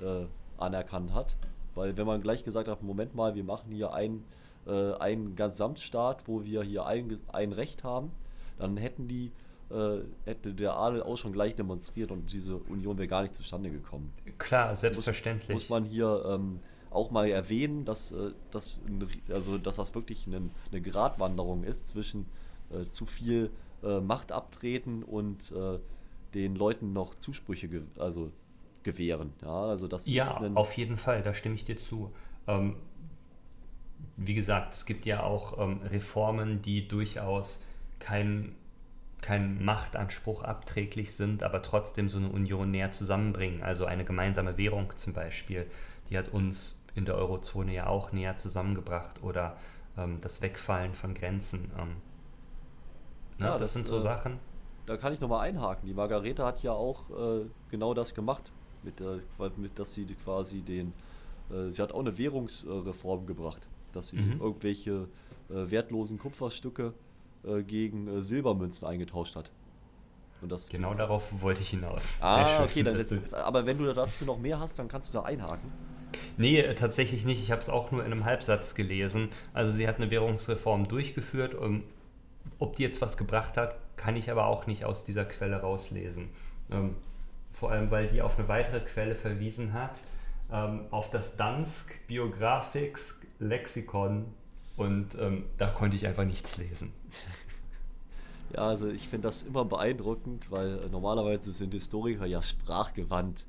äh, anerkannt hat. Weil wenn man gleich gesagt hat, Moment mal, wir machen hier ein, äh, einen Gesamtstaat, wo wir hier ein, ein Recht haben, dann hätten die, äh, hätte der Adel auch schon gleich demonstriert und diese Union wäre gar nicht zustande gekommen. Klar, selbstverständlich. Muss, muss man hier ähm, auch mal erwähnen, dass, äh, dass, also, dass das wirklich eine, eine Gratwanderung ist zwischen äh, zu viel äh, Macht abtreten und äh, den Leuten noch Zusprüche ge also gewähren. Ja, also das ja auf jeden Fall, da stimme ich dir zu. Ähm, wie gesagt, es gibt ja auch ähm, Reformen, die durchaus kein, kein Machtanspruch abträglich sind, aber trotzdem so eine Union näher zusammenbringen. Also eine gemeinsame Währung zum Beispiel, die hat uns in der Eurozone ja auch näher zusammengebracht oder ähm, das Wegfallen von Grenzen. Ähm, ne, ja, das, das, sind so äh, Sachen. Da kann ich nochmal einhaken. Die Margarete hat ja auch äh, genau das gemacht, mit, äh, mit dass sie quasi den, äh, sie hat auch eine Währungsreform gebracht, dass sie mhm. irgendwelche äh, wertlosen Kupferstücke äh, gegen Silbermünzen eingetauscht hat. genau darauf wollte ich hinaus. Ah, schön, okay, dann, aber wenn du dazu noch mehr hast, dann kannst du da einhaken. Nee, tatsächlich nicht. Ich habe es auch nur in einem Halbsatz gelesen. Also sie hat eine Währungsreform durchgeführt. Und ob die jetzt was gebracht hat, kann ich aber auch nicht aus dieser Quelle rauslesen. Ähm, vor allem, weil die auf eine weitere Quelle verwiesen hat, ähm, auf das Dansk Biographics Lexikon. Und ähm, da konnte ich einfach nichts lesen. Ja, also ich finde das immer beeindruckend, weil äh, normalerweise sind Historiker ja sprachgewandt.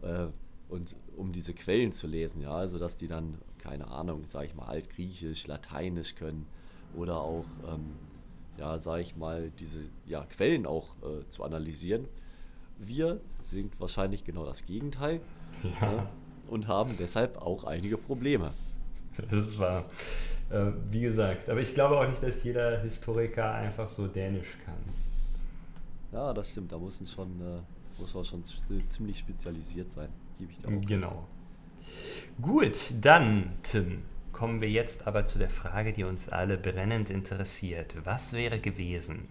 Äh, und um diese Quellen zu lesen, ja, also dass die dann, keine Ahnung, sag ich mal, Altgriechisch, Lateinisch können oder auch, ähm, ja, sag ich mal, diese ja, Quellen auch äh, zu analysieren. Wir sind wahrscheinlich genau das Gegenteil ja. äh, und haben deshalb auch einige Probleme. Das ist wahr. Äh, wie gesagt, aber ich glaube auch nicht, dass jeder Historiker einfach so Dänisch kann. Ja, das stimmt. Da muss, schon, äh, muss man schon ziemlich spezialisiert sein gebe ich dir auch. Genau. Gut, dann, Tim, kommen wir jetzt aber zu der Frage, die uns alle brennend interessiert. Was wäre gewesen?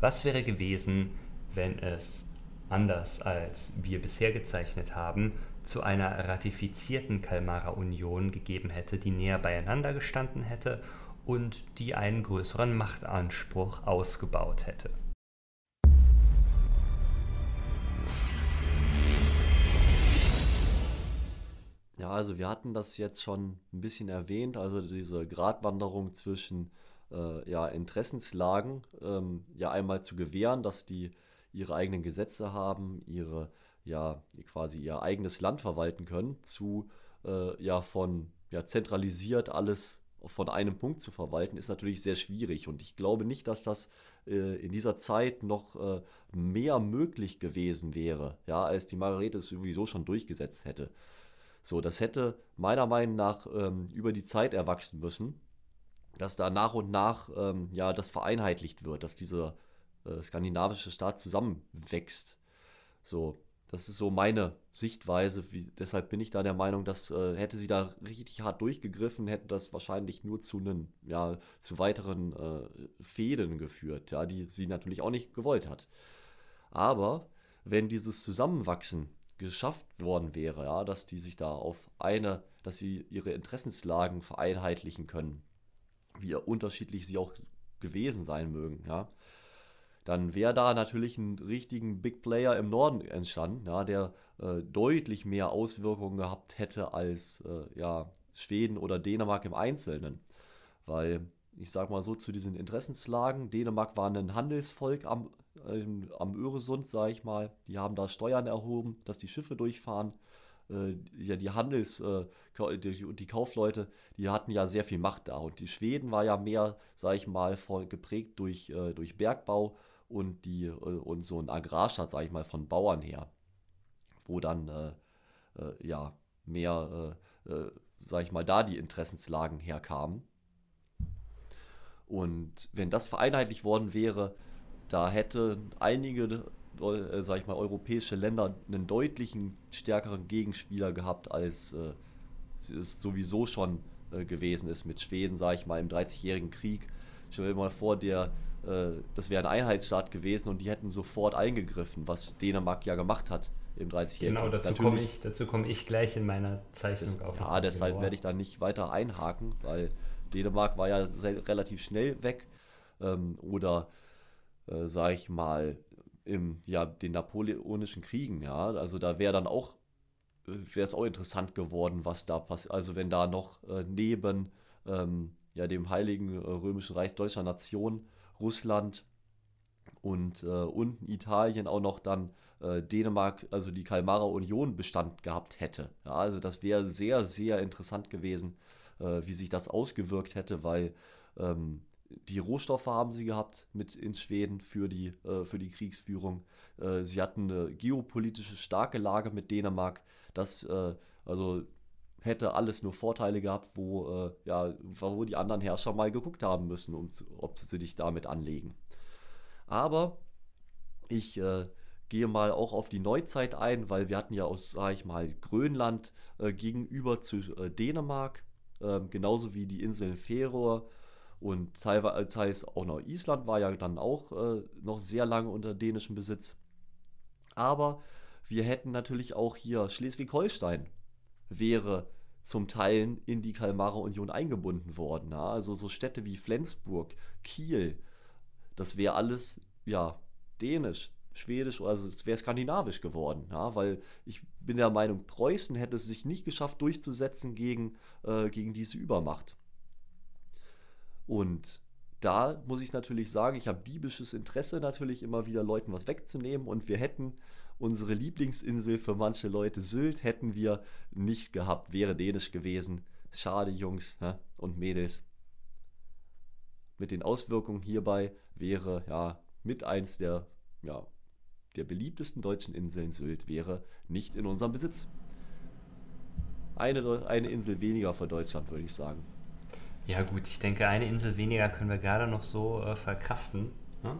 Was wäre gewesen, wenn es anders als wir bisher gezeichnet haben, zu einer ratifizierten Kalmarer Union gegeben hätte, die näher beieinander gestanden hätte und die einen größeren Machtanspruch ausgebaut hätte? Ja, also wir hatten das jetzt schon ein bisschen erwähnt, also diese Gratwanderung zwischen äh, ja, Interessenslagen ähm, ja einmal zu gewähren, dass die ihre eigenen Gesetze haben, ihre ja quasi ihr eigenes Land verwalten können, zu äh, ja von ja zentralisiert alles von einem Punkt zu verwalten, ist natürlich sehr schwierig. Und ich glaube nicht, dass das äh, in dieser Zeit noch äh, mehr möglich gewesen wäre, ja, als die Margarete es sowieso schon durchgesetzt hätte. So, das hätte meiner Meinung nach ähm, über die Zeit erwachsen müssen, dass da nach und nach ähm, ja das vereinheitlicht wird, dass dieser äh, skandinavische Staat zusammenwächst. So, das ist so meine Sichtweise. Wie, deshalb bin ich da der Meinung, dass äh, hätte sie da richtig hart durchgegriffen, hätte das wahrscheinlich nur zu einen, ja, zu weiteren äh, Fäden geführt, ja, die sie natürlich auch nicht gewollt hat. Aber wenn dieses Zusammenwachsen geschafft worden wäre, ja, dass die sich da auf eine, dass sie ihre Interessenslagen vereinheitlichen können, wie unterschiedlich sie auch gewesen sein mögen, ja, dann wäre da natürlich ein richtigen Big Player im Norden entstanden, ja, der äh, deutlich mehr Auswirkungen gehabt hätte als äh, ja, Schweden oder Dänemark im Einzelnen. Weil ich sag mal so zu diesen Interessenslagen, Dänemark war ein Handelsvolk am ähm, am Öresund, sage ich mal. Die haben da Steuern erhoben, dass die Schiffe durchfahren. Äh, ja, die Handels, äh, die, die, Kaufleute, die hatten ja sehr viel Macht da. Und die Schweden war ja mehr, sage ich mal, voll geprägt durch, äh, durch Bergbau und, die, äh, und so ein Agrarstaat, sage ich mal, von Bauern her. Wo dann, äh, äh, ja, mehr, sage ich mal, da die Interessenslagen herkamen. Und wenn das vereinheitlicht worden wäre, da hätte einige, äh, sag ich mal, europäische Länder einen deutlichen stärkeren Gegenspieler gehabt, als äh, es sowieso schon äh, gewesen ist mit Schweden, sag ich mal, im 30-jährigen Krieg. Stell dir mal vor, der, äh, das wäre ein Einheitsstaat gewesen und die hätten sofort eingegriffen, was Dänemark ja gemacht hat im 30-jährigen Krieg. Genau, dazu komme ich, komm ich gleich in meiner Zeichnung das, auf. Ja, deshalb werde ich da nicht weiter einhaken, weil Dänemark war ja sehr, relativ schnell weg. Ähm, oder äh, sag ich mal, im, ja, den napoleonischen Kriegen, ja, also da wäre dann auch, äh, wäre es auch interessant geworden, was da passiert, also wenn da noch äh, neben ähm, ja, dem Heiligen äh, Römischen Reich deutscher Nation Russland und äh, unten Italien auch noch dann äh, Dänemark, also die Kalmarer Union Bestand gehabt hätte. Ja, also das wäre sehr, sehr interessant gewesen, wie sich das ausgewirkt hätte, weil ähm, die Rohstoffe haben sie gehabt mit in Schweden für die, äh, für die Kriegsführung. Äh, sie hatten eine geopolitische starke Lage mit Dänemark. Das äh, also hätte alles nur Vorteile gehabt, wo, äh, ja, wo die anderen Herrscher mal geguckt haben müssen, um, ob sie sich damit anlegen. Aber ich äh, gehe mal auch auf die Neuzeit ein, weil wir hatten ja aus, sage ich mal, Grönland äh, gegenüber zu äh, Dänemark, äh, genauso wie die Inseln Färöer und teils auch noch Island war ja dann auch äh, noch sehr lange unter dänischem Besitz. Aber wir hätten natürlich auch hier Schleswig-Holstein wäre zum Teil in die Kalmarer Union eingebunden worden. Ja? Also so Städte wie Flensburg, Kiel, das wäre alles ja dänisch, schwedisch, also es wäre skandinavisch geworden, ja? weil ich bin der Meinung, Preußen hätte es sich nicht geschafft durchzusetzen gegen, äh, gegen diese Übermacht. Und da muss ich natürlich sagen, ich habe diebisches Interesse natürlich immer wieder Leuten was wegzunehmen und wir hätten unsere Lieblingsinsel für manche Leute Sylt hätten wir nicht gehabt, wäre dänisch gewesen. Schade, Jungs hä? und Mädels. Mit den Auswirkungen hierbei wäre ja mit eins der ja, der beliebtesten deutschen Inseln Sylt wäre nicht in unserem Besitz. Eine, eine Insel weniger für Deutschland, würde ich sagen. Ja gut, ich denke, eine Insel weniger können wir gerade noch so äh, verkraften. Ne?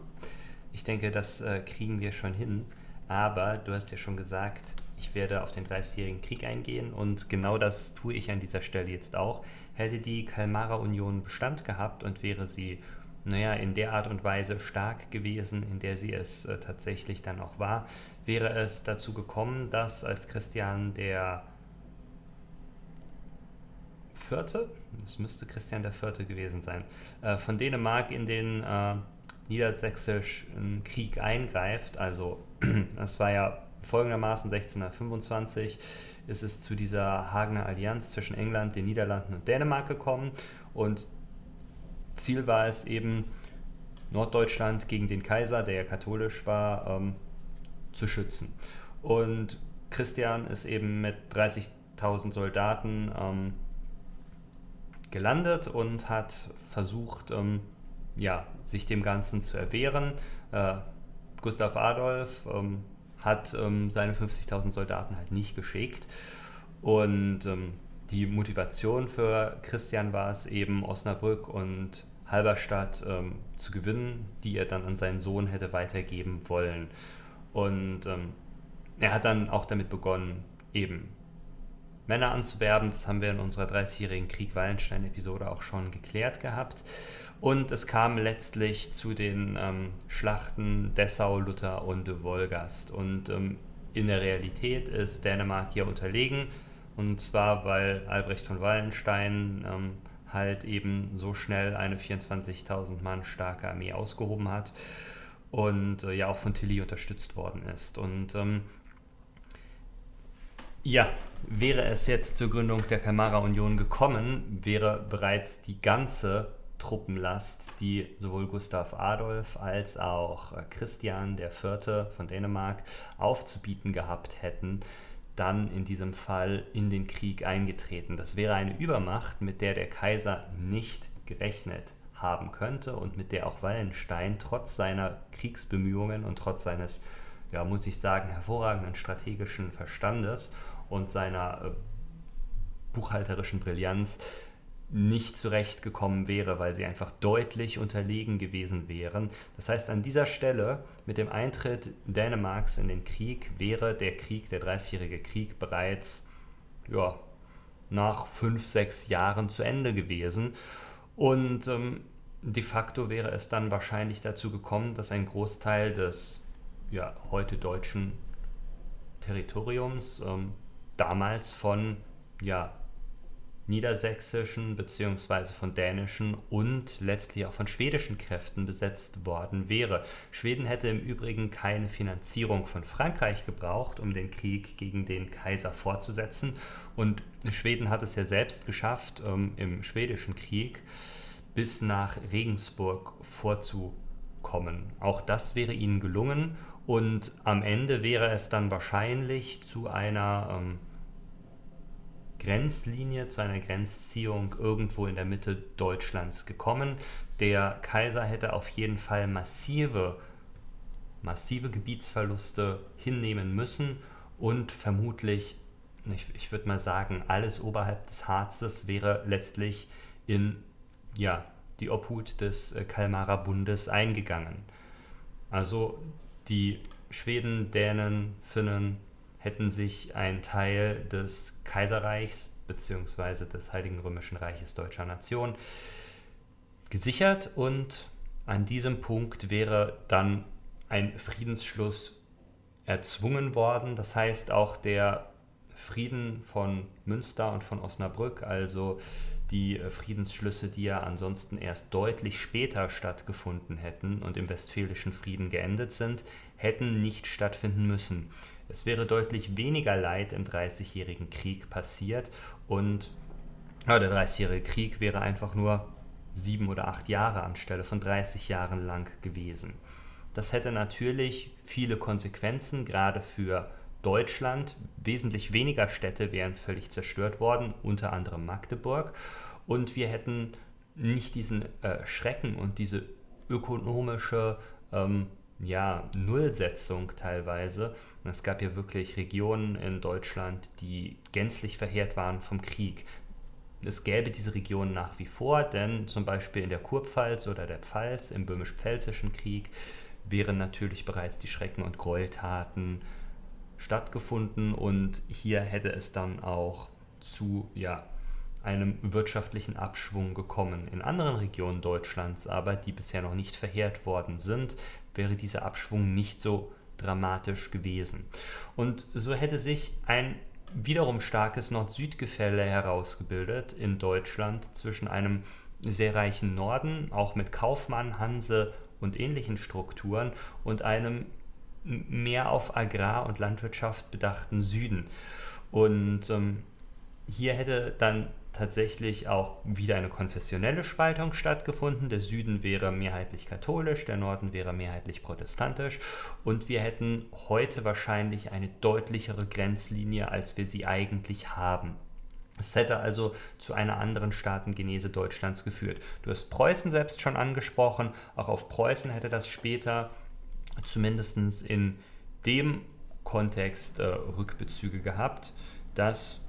Ich denke, das äh, kriegen wir schon hin. Aber du hast ja schon gesagt, ich werde auf den 30-jährigen Krieg eingehen und genau das tue ich an dieser Stelle jetzt auch. Hätte die Kalmarer Union Bestand gehabt und wäre sie, naja, in der Art und Weise stark gewesen, in der sie es äh, tatsächlich dann auch war, wäre es dazu gekommen, dass als Christian der Vierte, das müsste Christian der Vierte gewesen sein, äh, von Dänemark in den äh, niedersächsischen Krieg eingreift. Also das war ja folgendermaßen 1625 ist es zu dieser Hagener Allianz zwischen England, den Niederlanden und Dänemark gekommen und Ziel war es eben, Norddeutschland gegen den Kaiser, der ja katholisch war, ähm, zu schützen. Und Christian ist eben mit 30.000 Soldaten ähm, gelandet und hat versucht, ähm, ja, sich dem Ganzen zu erwehren. Äh, Gustav Adolf ähm, hat ähm, seine 50.000 Soldaten halt nicht geschickt. Und ähm, die Motivation für Christian war es eben, Osnabrück und Halberstadt ähm, zu gewinnen, die er dann an seinen Sohn hätte weitergeben wollen. Und ähm, er hat dann auch damit begonnen, eben Männer anzuwerben. Das haben wir in unserer 30-jährigen Krieg-Wallenstein-Episode auch schon geklärt gehabt. Und es kam letztlich zu den ähm, Schlachten Dessau, Luther und Wolgast. Und ähm, in der Realität ist Dänemark hier unterlegen. Und zwar, weil Albrecht von Wallenstein ähm, halt eben so schnell eine 24.000 Mann starke Armee ausgehoben hat und äh, ja auch von Tilly unterstützt worden ist. Und ähm, ja, wäre es jetzt zur Gründung der Kamara-Union gekommen, wäre bereits die ganze Truppenlast, die sowohl Gustav Adolf als auch äh, Christian IV. von Dänemark aufzubieten gehabt hätten, dann in diesem Fall in den Krieg eingetreten. Das wäre eine Übermacht, mit der der Kaiser nicht gerechnet haben könnte und mit der auch Wallenstein trotz seiner Kriegsbemühungen und trotz seines, ja, muss ich sagen, hervorragenden strategischen Verstandes und seiner äh, buchhalterischen Brillanz nicht zurechtgekommen wäre, weil sie einfach deutlich unterlegen gewesen wären. Das heißt, an dieser Stelle mit dem Eintritt Dänemarks in den Krieg wäre der Krieg, der Dreißigjährige Krieg, bereits ja, nach fünf, sechs Jahren zu Ende gewesen. Und ähm, de facto wäre es dann wahrscheinlich dazu gekommen, dass ein Großteil des ja, heute deutschen Territoriums ähm, damals von ja, niedersächsischen bzw. von dänischen und letztlich auch von schwedischen Kräften besetzt worden wäre. Schweden hätte im Übrigen keine Finanzierung von Frankreich gebraucht, um den Krieg gegen den Kaiser fortzusetzen. Und Schweden hat es ja selbst geschafft, ähm, im schwedischen Krieg bis nach Regensburg vorzukommen. Auch das wäre ihnen gelungen und am Ende wäre es dann wahrscheinlich zu einer ähm, Grenzlinie, zu einer Grenzziehung irgendwo in der Mitte Deutschlands gekommen. Der Kaiser hätte auf jeden Fall massive, massive Gebietsverluste hinnehmen müssen und vermutlich, ich, ich würde mal sagen, alles oberhalb des Harzes wäre letztlich in ja, die Obhut des äh, Kalmarer Bundes eingegangen. Also die Schweden, Dänen, Finnen hätten sich ein Teil des Kaiserreichs bzw. des Heiligen Römischen Reiches deutscher Nation gesichert und an diesem Punkt wäre dann ein Friedensschluss erzwungen worden. Das heißt, auch der Frieden von Münster und von Osnabrück, also die Friedensschlüsse, die ja ansonsten erst deutlich später stattgefunden hätten und im Westfälischen Frieden geendet sind, hätten nicht stattfinden müssen. Es wäre deutlich weniger Leid im Dreißigjährigen Krieg passiert und ja, der Dreißigjährige Krieg wäre einfach nur sieben oder acht Jahre anstelle von 30 Jahren lang gewesen. Das hätte natürlich viele Konsequenzen, gerade für Deutschland. Wesentlich weniger Städte wären völlig zerstört worden, unter anderem Magdeburg. Und wir hätten nicht diesen äh, Schrecken und diese ökonomische ähm, ja, Nullsetzung teilweise. Es gab ja wirklich Regionen in Deutschland, die gänzlich verheert waren vom Krieg. Es gäbe diese Regionen nach wie vor, denn zum Beispiel in der Kurpfalz oder der Pfalz im böhmisch-pfälzischen Krieg wären natürlich bereits die Schrecken und Gräueltaten stattgefunden und hier hätte es dann auch zu ja, einem wirtschaftlichen Abschwung gekommen. In anderen Regionen Deutschlands aber, die bisher noch nicht verheert worden sind, wäre dieser Abschwung nicht so dramatisch gewesen. Und so hätte sich ein wiederum starkes Nord-Süd-Gefälle herausgebildet in Deutschland zwischen einem sehr reichen Norden, auch mit Kaufmann, Hanse und ähnlichen Strukturen, und einem mehr auf Agrar- und Landwirtschaft bedachten Süden. Und ähm, hier hätte dann tatsächlich auch wieder eine konfessionelle Spaltung stattgefunden. Der Süden wäre mehrheitlich katholisch, der Norden wäre mehrheitlich protestantisch und wir hätten heute wahrscheinlich eine deutlichere Grenzlinie, als wir sie eigentlich haben. Es hätte also zu einer anderen Staatengenese Deutschlands geführt. Du hast Preußen selbst schon angesprochen, auch auf Preußen hätte das später zumindest in dem Kontext äh, Rückbezüge gehabt, dass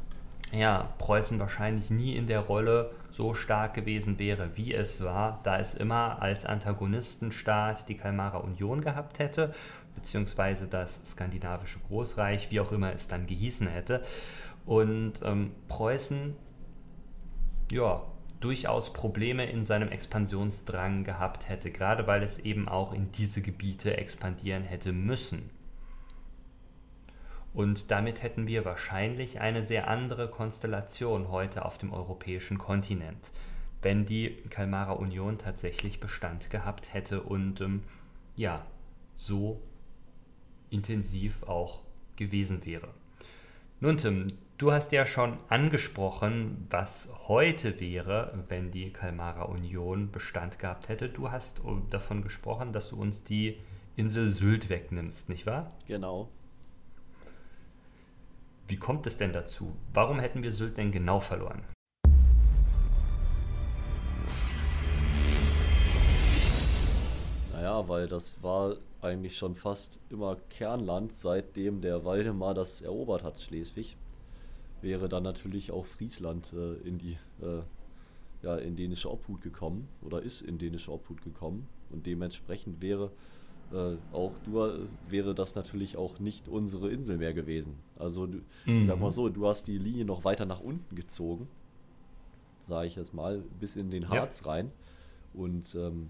ja, Preußen wahrscheinlich nie in der Rolle so stark gewesen wäre, wie es war, da es immer als Antagonistenstaat die Kalmarer Union gehabt hätte, beziehungsweise das skandinavische Großreich, wie auch immer es dann gehießen hätte. Und ähm, Preußen, ja, durchaus Probleme in seinem Expansionsdrang gehabt hätte, gerade weil es eben auch in diese Gebiete expandieren hätte müssen. Und damit hätten wir wahrscheinlich eine sehr andere Konstellation heute auf dem europäischen Kontinent, wenn die Kalmarer Union tatsächlich Bestand gehabt hätte und ähm, ja, so intensiv auch gewesen wäre. Nun, Tim, du hast ja schon angesprochen, was heute wäre, wenn die Kalmarer Union Bestand gehabt hätte. Du hast davon gesprochen, dass du uns die Insel Sylt wegnimmst, nicht wahr? Genau. Wie kommt es denn dazu? Warum hätten wir Sylt denn genau verloren? Naja, weil das war eigentlich schon fast immer Kernland, seitdem der Waldemar das erobert hat, Schleswig. Wäre dann natürlich auch Friesland äh, in die äh, ja, in dänische Obhut gekommen oder ist in dänische Obhut gekommen und dementsprechend wäre äh, auch du äh, wäre das natürlich auch nicht unsere Insel mehr gewesen. Also du, mhm. sag mal so, du hast die Linie noch weiter nach unten gezogen, sage ich es mal, bis in den Harz ja. rein. Und ähm,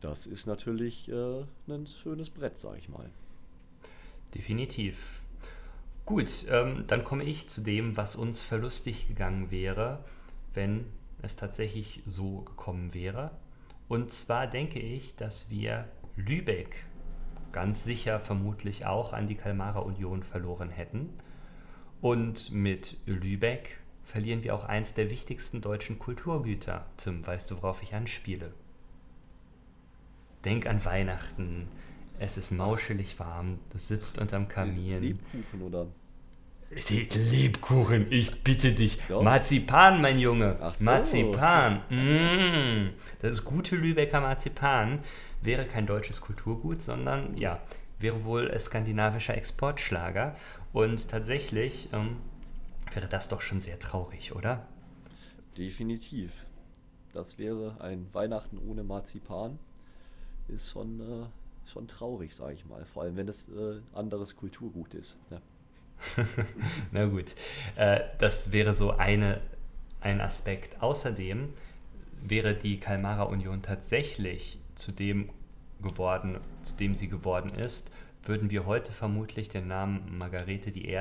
das ist natürlich äh, ein schönes Brett, sage ich mal. Definitiv. Gut, ähm, dann komme ich zu dem, was uns verlustig gegangen wäre, wenn es tatsächlich so gekommen wäre. Und zwar denke ich, dass wir Lübeck ganz sicher vermutlich auch an die Kalmarer Union verloren hätten. Und mit Lübeck verlieren wir auch eins der wichtigsten deutschen Kulturgüter. Tim, weißt du, worauf ich anspiele? denk an Weihnachten. Es ist mauschelig warm. Du sitzt unterm Kamin. Lebkuchen oder? Die Lebkuchen, ich bitte dich. Ja. Marzipan, mein Junge. Ach so. Marzipan. Mm. Das gute Lübecker Marzipan. Wäre kein deutsches Kulturgut, sondern ja, wäre wohl ein skandinavischer Exportschlager. Und tatsächlich ähm, wäre das doch schon sehr traurig, oder? Definitiv. Das wäre ein Weihnachten ohne Marzipan. Ist schon, äh, schon traurig, sage ich mal. Vor allem, wenn es äh, anderes Kulturgut ist. Ja. Na gut, äh, das wäre so eine, ein Aspekt. Außerdem wäre die Kalmarer Union tatsächlich zu dem geworden, zu dem sie geworden ist, würden wir heute vermutlich den Namen Margarete I.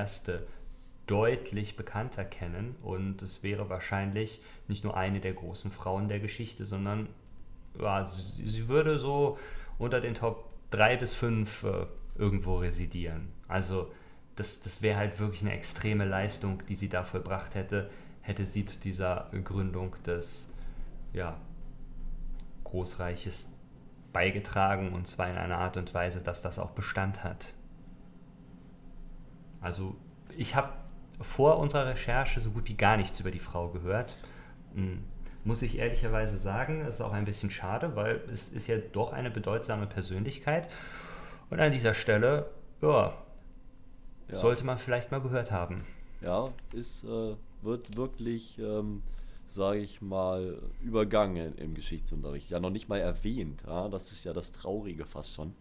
deutlich bekannter kennen und es wäre wahrscheinlich nicht nur eine der großen Frauen der Geschichte, sondern ja, sie, sie würde so unter den Top 3 bis 5 äh, irgendwo residieren. Also das, das wäre halt wirklich eine extreme Leistung, die sie da vollbracht hätte, hätte sie zu dieser Gründung des ja, Großreiches beigetragen und zwar in einer Art und Weise, dass das auch Bestand hat. Also ich habe vor unserer Recherche so gut wie gar nichts über die Frau gehört. Hm, Muss ich ehrlicherweise sagen, ist auch ein bisschen schade, weil es ist ja doch eine bedeutsame Persönlichkeit. Und an dieser Stelle, ja, Ja. sollte man vielleicht mal gehört haben. Ja, ist, äh, wird wirklich, ähm, sage ich mal, übergangen im Geschichtsunterricht. Ja, noch nicht mal erwähnt. Ja? Das ist ja das Traurige fast schon.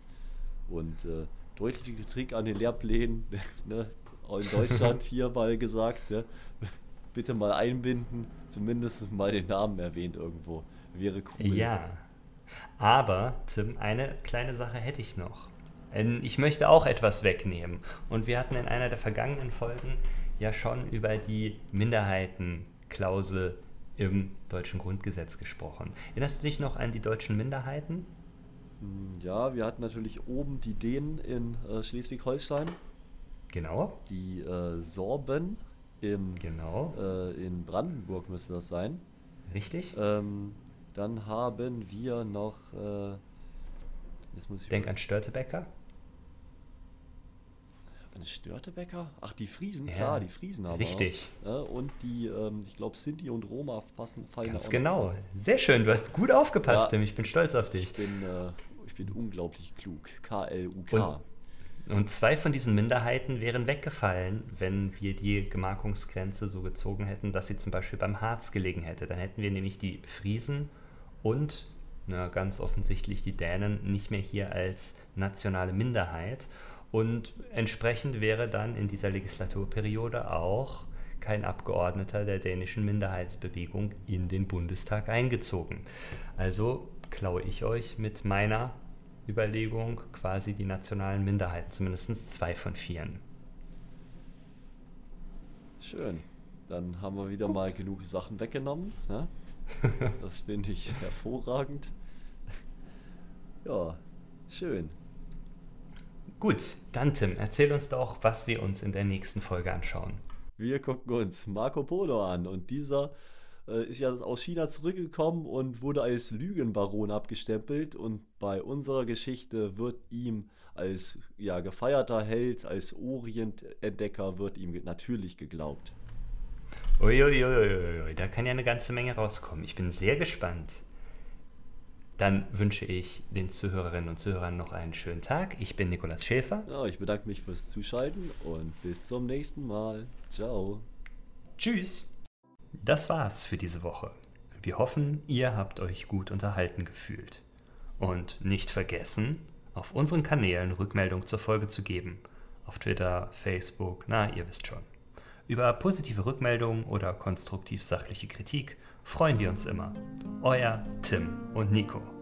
Und äh, deutliche Kritik an den Lehrplänen, ne? auch in Deutschland hier mal gesagt, ne? bitte mal einbinden, zumindest mal den Namen erwähnt irgendwo. Wäre cool. Ja. Aber, Tim, eine kleine Sache hätte ich noch. Ich möchte auch etwas wegnehmen. Und wir hatten in einer der vergangenen Folgen ja schon über die Minderheitenklausel im deutschen Grundgesetz gesprochen. Erinnerst du dich noch an die deutschen Minderheiten? Hm, Ja, wir hatten natürlich oben die Dänen in äh, Schleswig-Holstein, Genau. die äh, Sorben im, Genau. äh, in Brandenburg müsste das sein. Richtig? Ähm, dann haben wir noch. Jetzt muss ich Denk an Störtebecker. an Störtebecker? Ach, die Friesen, Ja, klar, die Friesen haben richtig. Ja, und die, ähm, ich glaube, Sinti und Roma passen fallen Ganz genau. Sehr schön. Du hast gut aufgepasst, Ja. Tim. Ich bin stolz auf dich. Ich bin, äh, ich bin unglaublich klug. K-L-U-K. Und zwei von diesen Minderheiten wären weggefallen, wenn wir die Gemarkungsgrenze so gezogen hätten, dass sie zum Beispiel beim Harz gelegen hätte. Dann hätten wir nämlich die Friesen und na, ganz offensichtlich die Dänen nicht mehr hier als nationale Minderheit. Und entsprechend wäre dann in dieser Legislaturperiode auch kein Abgeordneter der dänischen Minderheitsbewegung in den Bundestag eingezogen. Also klaue ich euch mit meiner Überlegung quasi die nationalen Minderheiten, zumindest zwei von vieren. Schön. Dann haben wir wieder mal genug Sachen weggenommen. Ne? Das finde ich hervorragend. Ja, schön. Gut, dann Tim, erzähl uns doch, was wir uns in der nächsten Folge anschauen. Wir gucken uns Marco Polo an und dieser äh, ist ja aus China zurückgekommen und wurde als Lügenbaron abgestempelt und bei unserer Geschichte wird ihm als ja, gefeierter Held, als Oriententdecker wird ihm natürlich geglaubt. Uiuiuiui, da kann ja eine ganze Menge rauskommen. Ich bin sehr gespannt. Dann wünsche ich den Zuhörerinnen und Zuhörern noch einen schönen Tag. Ich bin Nikolas Schäfer. Ja, ich bedanke mich fürs Zuschalten und bis zum nächsten Mal. Ciao. Tschüss. Das war's für diese Woche. Wir hoffen, ihr habt euch gut unterhalten gefühlt. Und nicht vergessen, auf unseren Kanälen Rückmeldung zur Folge zu geben. Auf Twitter, Facebook, na, ihr wisst schon. Über positive Rückmeldungen oder konstruktiv sachliche Kritik freuen wir uns immer. Euer Tim und Nico.